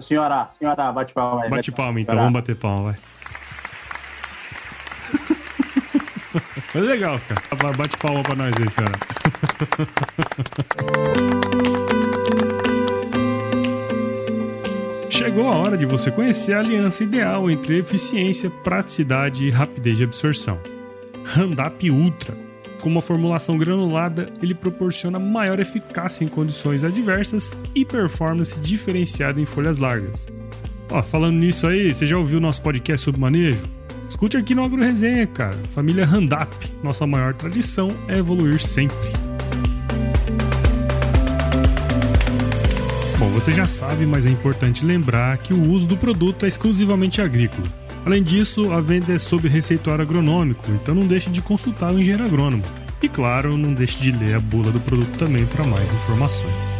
Senhora, senhora, bate palma aí. Bate, palma então, vamos bater palma, vai. Mas legal, cara. Bate palma pra nós aí, senhora. Chegou a hora de você conhecer a aliança ideal entre eficiência, praticidade e rapidez de absorção. Handap Ultra com uma formulação granulada, ele proporciona maior eficácia em condições adversas e performance diferenciada em folhas largas. Ó, falando nisso aí, você já ouviu nosso podcast sobre manejo? Escute aqui no Agro Resenha, cara. Família Randap, nossa maior tradição é evoluir sempre. Bom, você já sabe, mas é importante lembrar que o uso do produto é exclusivamente agrícola. Além disso, a venda é sob receituário agronômico, então não deixe de consultar o engenheiro agrônomo. E claro, não deixe de ler a bula do produto também para mais informações.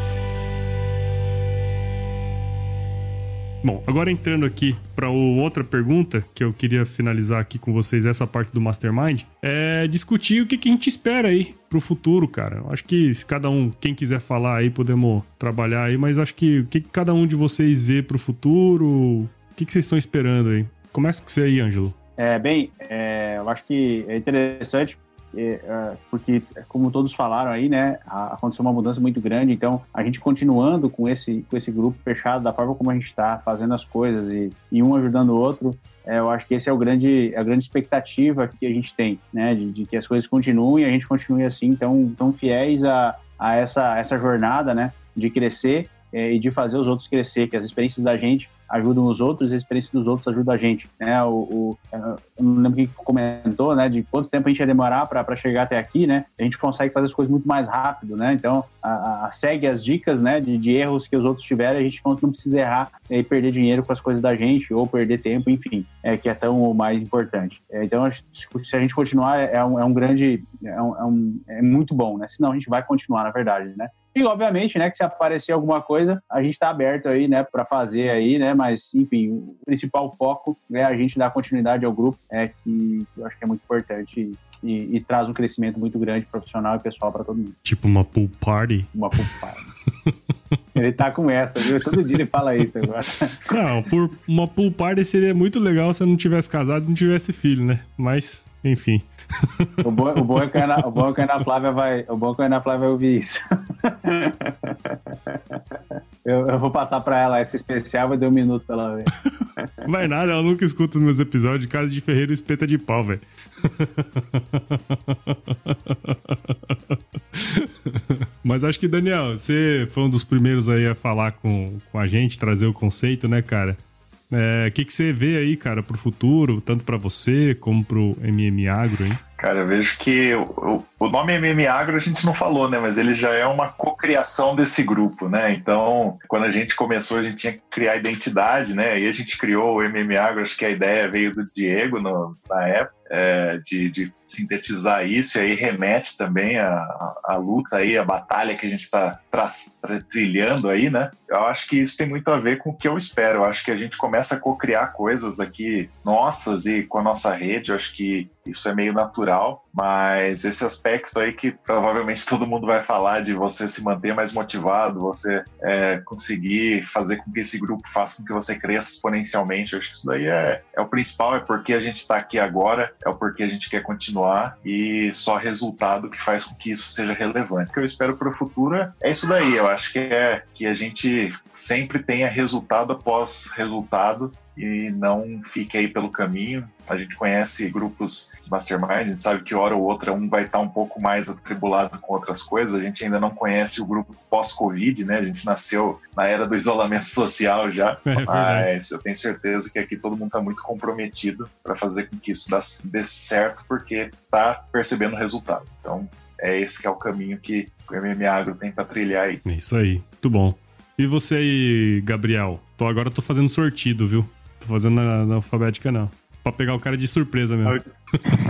Bom, agora entrando aqui para outra pergunta que eu queria finalizar aqui com vocês essa parte do Mastermind, é discutir o que, que a gente espera aí pro futuro, cara. Acho que se cada um, quem quiser falar aí, podemos trabalhar aí, mas acho que o que, que cada um de vocês vê pro futuro, o que, que vocês estão esperando aí? Começa com você aí, Ângelo. É, bem, é, eu acho que é interessante é, é, porque, como todos falaram aí, né, aconteceu uma mudança muito grande, então a gente continuando com esse, com esse grupo fechado, da forma como a gente está fazendo as coisas e, e um ajudando o outro, é, eu acho que esse é o grande, a grande expectativa que a gente tem, né, de, de que as coisas continuem a gente continue assim, tão, tão fiéis a, a essa, essa jornada, né, de crescer é, e de fazer os outros crescer, que as experiências da gente ajudam os outros a experiência dos outros ajuda a gente, né? O, o eu não lembro quem comentou, né? De quanto tempo a gente ia demorar para chegar até aqui, né? A gente consegue fazer as coisas muito mais rápido, né? Então, a, a segue as dicas, né? De, de, erros que os outros tiverem, a gente não, não precisa errar e perder dinheiro com as coisas da gente ou perder tempo, enfim, é, que é tão mais importante. É, então, se a gente continuar, é um, é um grande, é, é, um, é muito bom, né? Senão a gente vai continuar, na verdade, né? E, obviamente, né, que se aparecer alguma coisa, a gente está aberto aí, né, para fazer aí, né, mas, enfim, o principal foco é a gente dar continuidade ao grupo, é que eu acho que é muito importante e, e traz um crescimento muito grande profissional e pessoal para todo mundo. Tipo uma pool party? Uma pool party. Ele tá com essa, viu? Todo dia ele fala isso agora. Não, por uma pool party seria muito legal se eu não tivesse casado e não tivesse filho, né? Mas, enfim. O bom, o bom é que a Ana, o bom é que Ana Flávia vai, o bom é que Ana Flávia vai ouvir isso. Eu, eu vou passar para ela esse especial, vou dar um minuto para ela ver. Vai nada, ela nunca escuta os meus episódios de Casa de Ferreiro Espeta de Pau, velho. Mas acho que, Daniel, você foi um dos primeiros aí a falar com, com a gente, trazer o conceito, né, cara? O é, que, que você vê aí, cara, pro futuro, tanto para você como pro MM Agro, hein? Cara, eu vejo que o, o nome MM Agro a gente não falou, né? Mas ele já é uma cocriação desse grupo, né? Então, quando a gente começou, a gente tinha que criar identidade, né? Aí a gente criou o MM Agro, acho que a ideia veio do Diego no, na época é, de, de, sintetizar isso, e aí remete também a, a, a luta aí, a batalha que a gente está trilhando aí, né? Eu acho que isso tem muito a ver com o que eu espero. Eu acho que a gente começa a co-criar coisas aqui nossas e com a nossa rede, eu acho que isso é meio natural, mas esse aspecto aí que provavelmente todo mundo vai falar de você se manter mais motivado, você é, conseguir fazer com que esse grupo faça com que você cresça exponencialmente, eu acho que isso daí é, é o principal, é porque a gente está aqui agora, é o porquê a gente quer continuar e só resultado que faz com que isso seja relevante. O que eu espero para o futuro é isso daí, eu acho que é que a gente sempre tenha resultado após resultado e não fique aí pelo caminho. A gente conhece grupos de mastermind, a gente sabe que hora ou outra um vai estar um pouco mais atribulado com outras coisas. A gente ainda não conhece o grupo pós-Covid, né? A gente nasceu na era do isolamento social já, é mas eu tenho certeza que aqui todo mundo está muito comprometido para fazer com que isso dê certo, porque está percebendo o resultado. Então, é esse que é o caminho que o MMA Agro tem para trilhar aí. Isso aí, muito bom. E você aí, Gabriel? Tô, agora eu tô fazendo sortido, viu? Tô fazendo na, na alfabética, não. Pra pegar o cara de surpresa mesmo.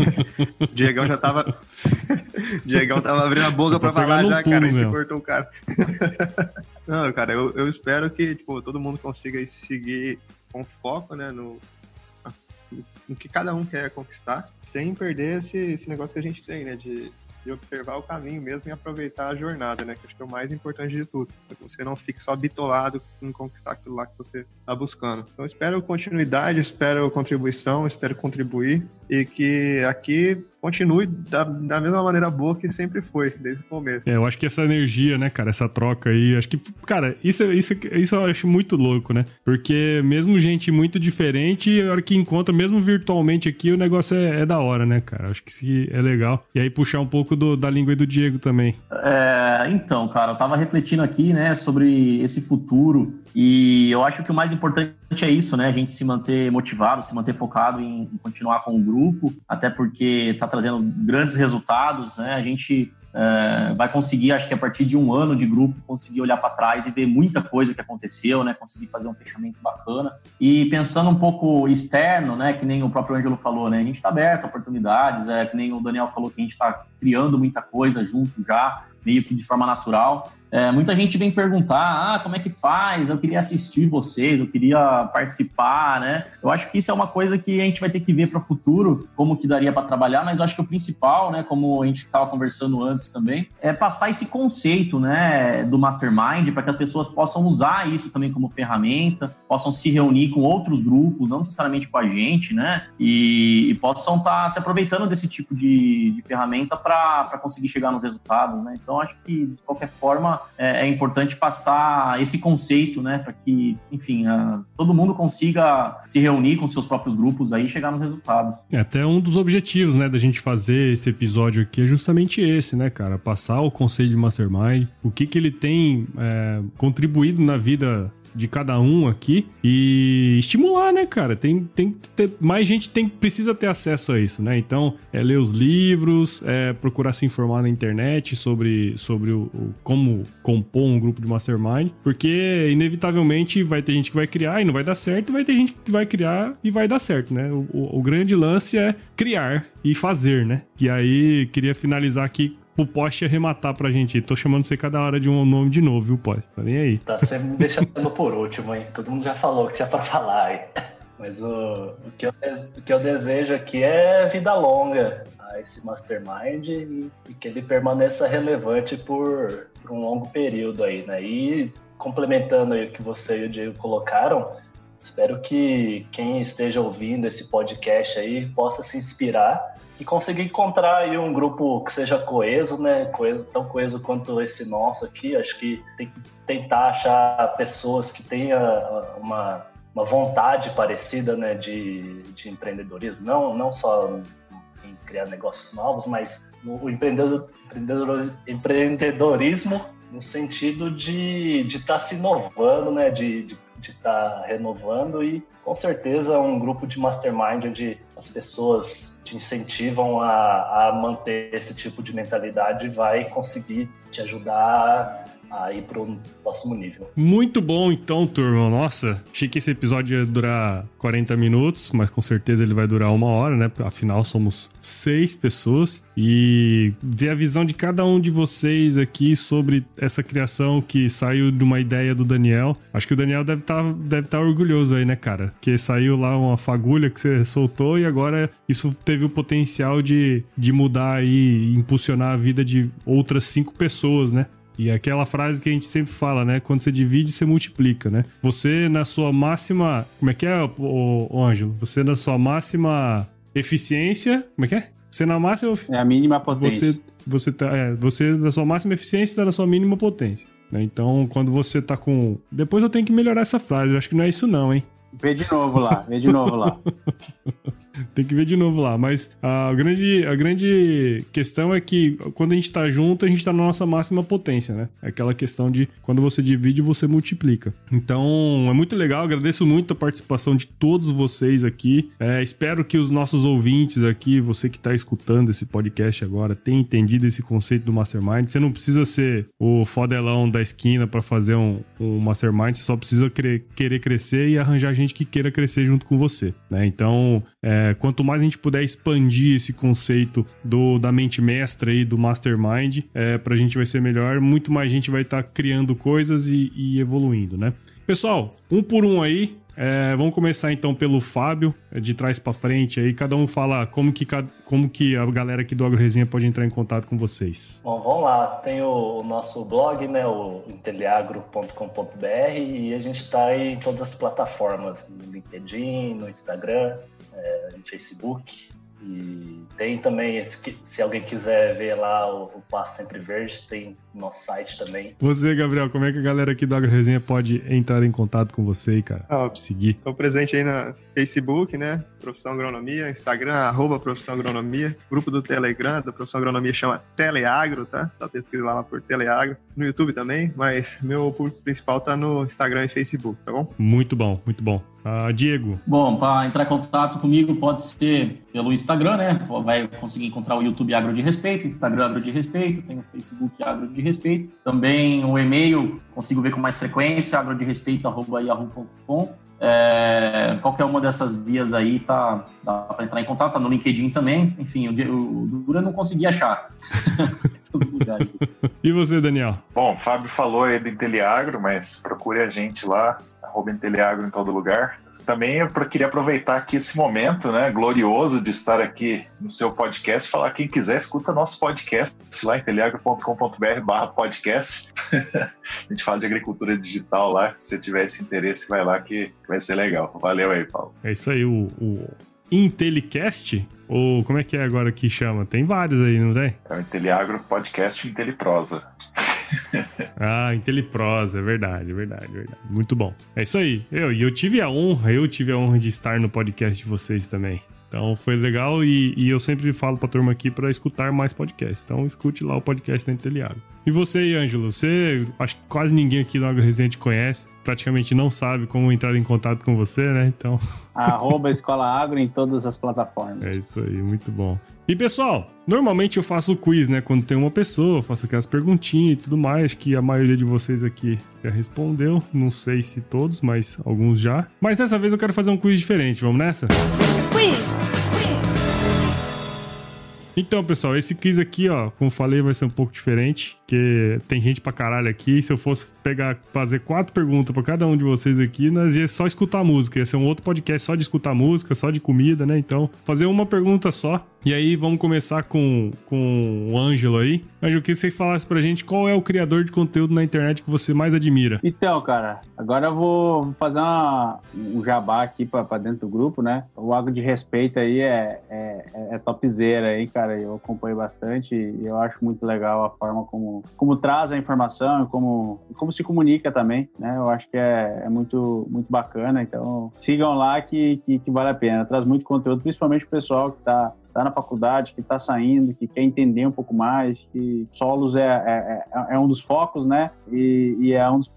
Diegão já tava. Diegão tava abrindo a boca pra falar já, cara. E cortou o cara. não, cara, eu, eu espero que tipo, todo mundo consiga seguir com foco, né? No, no que cada um quer conquistar, sem perder esse, esse negócio que a gente tem, né? De de observar o caminho mesmo e aproveitar a jornada, né? Que acho que é o mais importante de tudo. Para que você não fique só bitolado em conquistar aquilo lá que você está buscando. Então, espero continuidade, espero contribuição, espero contribuir e que aqui continue da, da mesma maneira boa que sempre foi, desde o começo. É, eu acho que essa energia, né, cara, essa troca aí, acho que, cara, isso, isso, isso eu acho muito louco, né? Porque mesmo gente muito diferente, a hora que encontra, mesmo virtualmente aqui, o negócio é, é da hora, né, cara? Acho que isso é legal. E aí puxar um pouco do, da língua do Diego também. É, então, cara, eu tava refletindo aqui, né, sobre esse futuro e eu acho que o mais importante é isso, né? A gente se manter motivado, se manter focado em, continuar com o grupo, até porque está trazendo grandes resultados, né? A gente é, vai conseguir, acho que a partir de um ano de grupo, conseguir olhar para trás e ver muita coisa que aconteceu, né? Conseguir fazer um fechamento bacana. E pensando um pouco externo, né? Que nem o próprio Ângelo falou, né? A gente está aberto a oportunidades, é que nem o Daniel falou que a gente está criando muita coisa junto já, meio que de forma natural. É, muita gente vem perguntar, ah, como é que faz? Eu queria assistir vocês, eu queria participar, né? Eu acho que isso é uma coisa que a gente vai ter que ver para o futuro, como que daria para trabalhar, mas eu acho que o principal, né, como a gente estava conversando antes também, é passar esse conceito, né, do mastermind para que as pessoas possam usar isso também como ferramenta, possam se reunir com outros grupos, não necessariamente com a gente, né? E, e possam estar tá se aproveitando desse tipo de, de ferramenta para conseguir chegar nos resultados, né? Então acho que de qualquer forma é, é importante passar esse conceito, né, para que, enfim, a, todo mundo consiga se reunir com seus próprios grupos aí e chegar nos resultados. É até um dos objetivos, né, da gente fazer esse episódio aqui é justamente esse, né, cara, passar o conceito de Mastermind, o que que ele tem é, contribuído na vida de cada um aqui e estimular, né, cara? Tem, tem ter, mais gente tem precisa ter acesso a isso, né? Então, é ler os livros, é procurar se informar na internet sobre, sobre o, o, como compor um grupo de mastermind, porque inevitavelmente vai ter gente que vai criar e não vai dar certo, e vai ter gente que vai criar e vai dar certo, né? O, o, o grande lance é criar e fazer, né? E aí, queria finalizar aqui o poste arrematar pra gente. Tô chamando você cada hora de um nome de novo, viu, poste? Tá nem aí. Tá sempre me deixando por último, hein? Todo mundo já falou o que tinha pra falar aí. Mas o, o, que eu, o que eu desejo aqui é vida longa a esse mastermind e, e que ele permaneça relevante por, por, um longo período aí, né? E complementando aí o que você e o Diego colocaram, espero que quem esteja ouvindo esse podcast aí possa se inspirar e conseguir encontrar aí um grupo que seja coeso, né? Coeso, tão coeso quanto esse nosso aqui. Acho que tem que tentar achar pessoas que tenham uma, uma vontade parecida né, de, de empreendedorismo, não, não só em criar negócios novos, mas o empreendedor, empreendedorismo no sentido de estar tá se inovando, né, de estar tá renovando e com certeza um grupo de mastermind onde as pessoas te incentivam a, a manter esse tipo de mentalidade vai conseguir te ajudar a ir para o próximo nível. Muito bom, então, turma. Nossa, achei que esse episódio ia durar 40 minutos, mas com certeza ele vai durar uma hora, né? Afinal, somos seis pessoas. E ver a visão de cada um de vocês aqui sobre essa criação que saiu de uma ideia do Daniel. Acho que o Daniel deve estar tá, deve tá orgulhoso aí, né, cara? Que saiu lá uma fagulha que você soltou e agora isso teve o potencial de, de mudar e impulsionar a vida de outras cinco pessoas, né? E aquela frase que a gente sempre fala, né? Quando você divide, você multiplica, né? Você na sua máxima. Como é que é, o Ângelo? Você na sua máxima eficiência. Como é que é? Você na máxima. É a mínima potência. Você, você, tá, é, você na sua máxima eficiência está na sua mínima potência. Né? Então, quando você tá com. Depois eu tenho que melhorar essa frase. Eu acho que não é isso, não, hein? Vê de novo lá, vê de novo lá. Tem que ver de novo lá. Mas a grande, a grande questão é que quando a gente tá junto, a gente tá na nossa máxima potência, né? É aquela questão de quando você divide, você multiplica. Então, é muito legal. Agradeço muito a participação de todos vocês aqui. É, espero que os nossos ouvintes aqui, você que tá escutando esse podcast agora, tenha entendido esse conceito do Mastermind. Você não precisa ser o fodelão da esquina para fazer um, um Mastermind, você só precisa querer, crescer e arranjar gente que queira crescer junto com você, né? Então, é, quanto mais a gente puder expandir esse conceito do, da mente mestra e do mastermind, é, pra gente vai ser melhor. Muito mais gente vai estar tá criando coisas e, e evoluindo, né? Pessoal, um por um aí, é, vamos começar então pelo Fábio, é, de trás para frente aí. Cada um fala como que, como que a galera aqui do AgroResenha pode entrar em contato com vocês. Bom, vamos lá. Tem o nosso blog, né, o inteliagro.com.br e a gente está em todas as plataformas, no LinkedIn, no Instagram, é, no Facebook. E tem também, se alguém quiser ver lá o, o Passo Sempre Verde, tem nosso site também. Você, Gabriel, como é que a galera aqui do Agro Resenha pode entrar em contato com você e, cara? Ah, seguir. Estou presente aí na Facebook, né? Profissão Agronomia, Instagram, arroba Profissão Agronomia, grupo do Telegram da Profissão Agronomia chama Teleagro, tá? Só pesquisa lá por Teleagro. No YouTube também, mas meu público principal tá no Instagram e Facebook, tá bom? Muito bom, muito bom. Uh, Diego. Bom, para entrar em contato comigo pode ser pelo Instagram, né? Vai conseguir encontrar o YouTube Agro de Respeito, Instagram Agro de Respeito, tem o Facebook Agro de Respeito. Também o e-mail consigo ver com mais frequência, agroderespeito.yahoo.com. É, qualquer uma dessas vias aí tá, dá para entrar em contato, tá no LinkedIn também. Enfim, o, o Dura não consegui achar. e você, Daniel? Bom, o Fábio falou aí do Inteliagro, mas procure a gente lá arroba Inteliagro em todo lugar. Também eu queria aproveitar aqui esse momento, né, glorioso de estar aqui no seu podcast, falar quem quiser, escuta nosso podcast lá, inteliagro.com.br barra podcast. a gente fala de agricultura digital lá, se você tiver esse interesse, vai lá que vai ser legal. Valeu aí, Paulo. É isso aí, o, o Intelicast? Ou como é que é agora que chama? Tem vários aí, não tem? É o Inteliagro Podcast Inteliprosa. ah, Inteliprosa, é verdade, é verdade, é verdade. Muito bom. É isso aí. Eu, e eu tive a honra, eu tive a honra de estar no podcast de vocês também. Então foi legal e, e eu sempre falo pra turma aqui para escutar mais podcasts. Então escute lá o podcast da Inteliado. E você, Ângelo, você, acho que quase ninguém aqui do Agro Resenha te conhece, praticamente não sabe como entrar em contato com você, né? Então. Arroba Escola Agro em todas as plataformas. É isso aí, muito bom. E pessoal, normalmente eu faço o quiz, né? Quando tem uma pessoa, eu faço aquelas perguntinhas e tudo mais, que a maioria de vocês aqui já respondeu. Não sei se todos, mas alguns já. Mas dessa vez eu quero fazer um quiz diferente. Vamos nessa? Quiz! Então, pessoal, esse quiz aqui, ó, como falei, vai ser um pouco diferente, porque tem gente pra caralho aqui. Se eu fosse pegar, fazer quatro perguntas pra cada um de vocês aqui, nós ia só escutar música. Ia ser um outro podcast só de escutar música, só de comida, né? Então, fazer uma pergunta só. E aí, vamos começar com, com o Ângelo aí. Ângelo, eu queria que você falasse pra gente qual é o criador de conteúdo na internet que você mais admira. Então, cara, agora eu vou fazer uma, um jabá aqui pra, pra dentro do grupo, né? O Água de Respeito aí é, é, é topzera aí, cara eu acompanho bastante e eu acho muito legal a forma como, como traz a informação e como, como se comunica também, né? Eu acho que é, é muito, muito bacana, então sigam lá que, que, que vale a pena. Traz muito conteúdo, principalmente o pessoal que está está na faculdade, que está saindo, que quer entender um pouco mais, que solos é, é, é, é um dos focos, né? E, e é um dos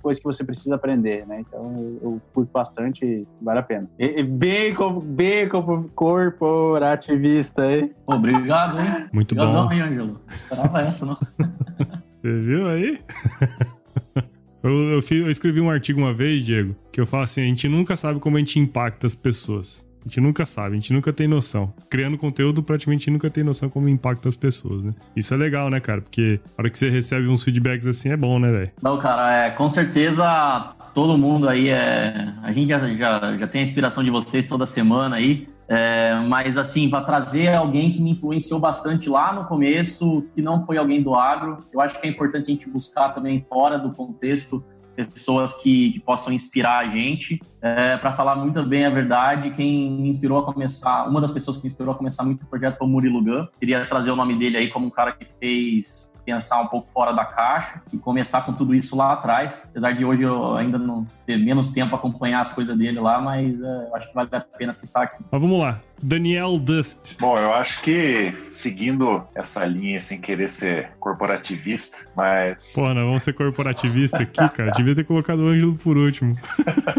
coisas que você precisa aprender, né? Então eu, eu curto bastante e vale a pena. E, bem, bem corporativista, hein? Obrigado, hein? Muito Obrigadão, bom. hein, Ângelo? Esperava essa, não? Você viu aí? Eu, eu, fiz, eu, escrevi um artigo uma vez, Diego, que eu falo assim: a gente nunca sabe como a gente impacta as pessoas. A gente nunca sabe, a gente nunca tem noção. Criando conteúdo, praticamente nunca tem noção como impacta as pessoas, né? Isso é legal, né, cara? Porque a hora que você recebe uns feedbacks assim é bom, né, velho? Não, cara, é, com certeza todo mundo aí é. A gente já, já, já tem a inspiração de vocês toda semana aí. É, mas assim, vai trazer alguém que me influenciou bastante lá no começo, que não foi alguém do agro. Eu acho que é importante a gente buscar também fora do contexto pessoas que, que possam inspirar a gente. É, para falar muito bem a verdade, quem me inspirou a começar, uma das pessoas que me inspirou a começar muito o projeto foi o Murilo Gun. Queria trazer o nome dele aí como um cara que fez pensar um pouco fora da caixa e começar com tudo isso lá atrás. Apesar de hoje eu ainda não ter menos tempo acompanhar as coisas dele lá, mas é, acho que vale a pena citar aqui. Mas vamos lá. Daniel Duft. Bom, eu acho que seguindo essa linha sem querer ser corporativista, mas. Pô, não vamos ser corporativista aqui, cara. Devia ter colocado o Ângelo por último.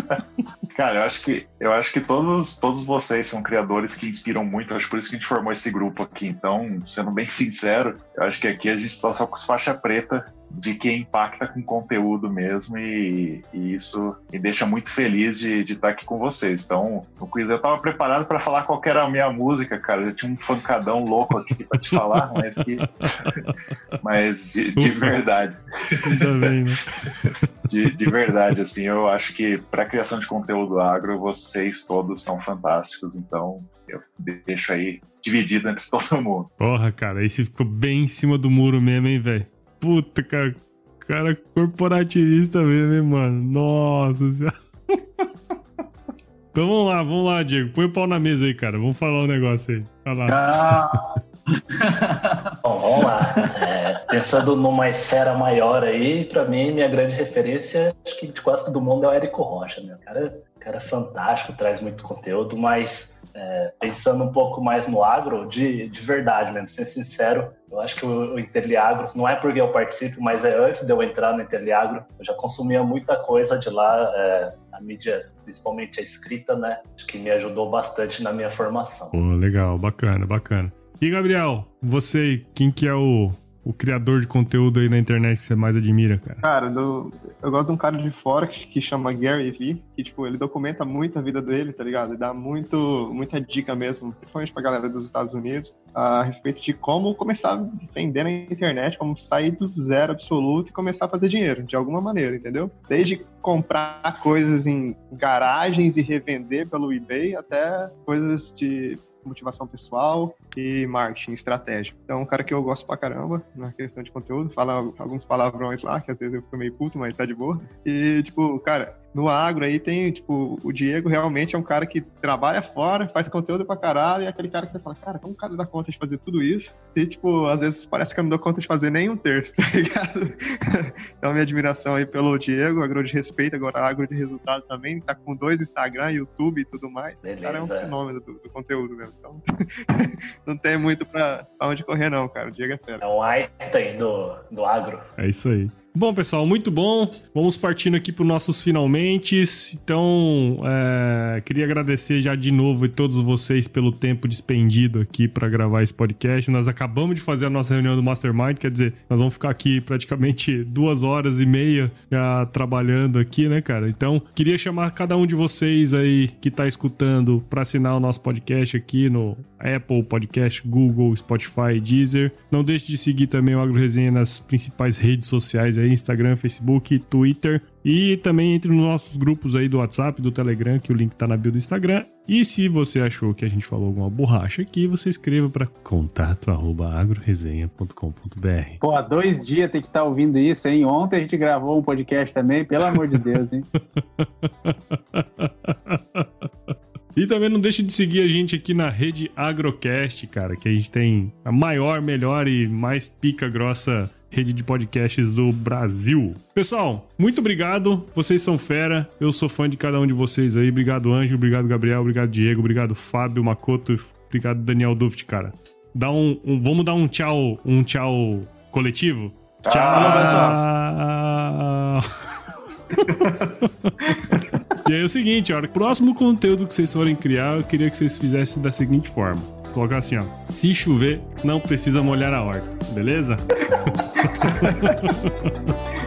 cara, eu acho que eu acho que todos, todos vocês são criadores que inspiram muito. Eu acho por isso que a gente formou esse grupo aqui. Então, sendo bem sincero, eu acho que aqui a gente está só com os faixa preta de que impacta com conteúdo mesmo e, e, isso me deixa muito feliz de, de estar aqui com vocês. Então, no quiz eu estava preparado para falar qual era a minha música, cara. Eu tinha um fancadão louco aqui para te falar, mas que mas de, de verdade. Também, né? de, de verdade, assim, eu acho que para criação de conteúdo agro, vocês todos são fantásticos, então eu deixo aí dividido entre todo mundo. Porra, cara, esse ficou bem em cima do muro mesmo, hein, velho? Puta, cara. Cara corporativista mesmo, hein, mano? Nossa senhora. Então vamos lá, vamos lá, Diego. Põe o pau na mesa aí, cara. Vamos falar um negócio aí. Vai lá. Ah. Bom, vamos lá. É, pensando numa esfera maior aí, para mim, minha grande referência, acho que de quase todo mundo é o Érico Rocha, né? O cara, cara é fantástico, traz muito conteúdo, mas é, pensando um pouco mais no agro, de, de verdade mesmo, ser sincero, eu acho que o, o Interliagro, não é porque eu participo, mas é antes de eu entrar no Interliagro, eu já consumia muita coisa de lá, é, a mídia, principalmente a escrita, né? Acho que me ajudou bastante na minha formação. Pô, legal, bacana, bacana. E Gabriel, você, quem que é o, o criador de conteúdo aí na internet que você mais admira, cara? Cara, do, eu gosto de um cara de fora que, que chama Gary Vee, que, tipo, ele documenta muito a vida dele, tá ligado? Ele dá muito, muita dica mesmo, principalmente pra galera dos Estados Unidos, a respeito de como começar a vender na internet, como sair do zero absoluto e começar a fazer dinheiro, de alguma maneira, entendeu? Desde comprar coisas em garagens e revender pelo eBay, até coisas de motivação pessoal e marketing, estratégia. Então, um cara que eu gosto pra caramba na questão de conteúdo, fala alguns palavrões lá, que às vezes eu fico meio puto, mas tá de boa. E, tipo, cara, no agro aí tem, tipo, o Diego realmente é um cara que trabalha fora, faz conteúdo pra caralho, e é aquele cara que você fala, cara, como o cara dá conta de fazer tudo isso? E, tipo, às vezes parece que eu não dou conta de fazer nem um terço, tá ligado? então, minha admiração aí pelo Diego, agro de respeito, agora agro de resultado também, tá com dois Instagram, YouTube e tudo mais. Beleza. O cara é um fenômeno do, do conteúdo mesmo. Então, não tem muito pra, pra onde correr, não, cara. O Diego é fera. É o Einstein do, do agro. É isso aí. Bom, pessoal, muito bom. Vamos partindo aqui para os nossos finalmente. Então, é, queria agradecer já de novo a todos vocês pelo tempo despendido aqui para gravar esse podcast. Nós acabamos de fazer a nossa reunião do Mastermind, quer dizer, nós vamos ficar aqui praticamente duas horas e meia já trabalhando aqui, né, cara? Então, queria chamar cada um de vocês aí que está escutando para assinar o nosso podcast aqui no Apple Podcast, Google, Spotify, Deezer. Não deixe de seguir também o Agro Resenha nas principais redes sociais aí Instagram, Facebook, Twitter. E também entre nos nossos grupos aí do WhatsApp, do Telegram, que o link tá na bio do Instagram. E se você achou que a gente falou alguma borracha aqui, você escreva para contato@agroresenha.com.br. Pô, há dois dias tem que estar tá ouvindo isso, hein? Ontem a gente gravou um podcast também, pelo amor de Deus, hein? E também não deixe de seguir a gente aqui na rede Agrocast, cara, que a gente tem a maior, melhor e mais pica grossa rede de podcasts do Brasil. Pessoal, muito obrigado. Vocês são fera. Eu sou fã de cada um de vocês aí. Obrigado, Anjo. Obrigado, Gabriel. Obrigado, Diego. Obrigado, Fábio, Makoto. Obrigado, Daniel Duft, cara. Dá um, um, vamos dar um tchau, um tchau coletivo? Tchau, e aí é o seguinte, ó, o próximo conteúdo que vocês forem criar, eu queria que vocês fizessem da seguinte forma. Colocar assim, ó. Se chover, não precisa molhar a horta, beleza?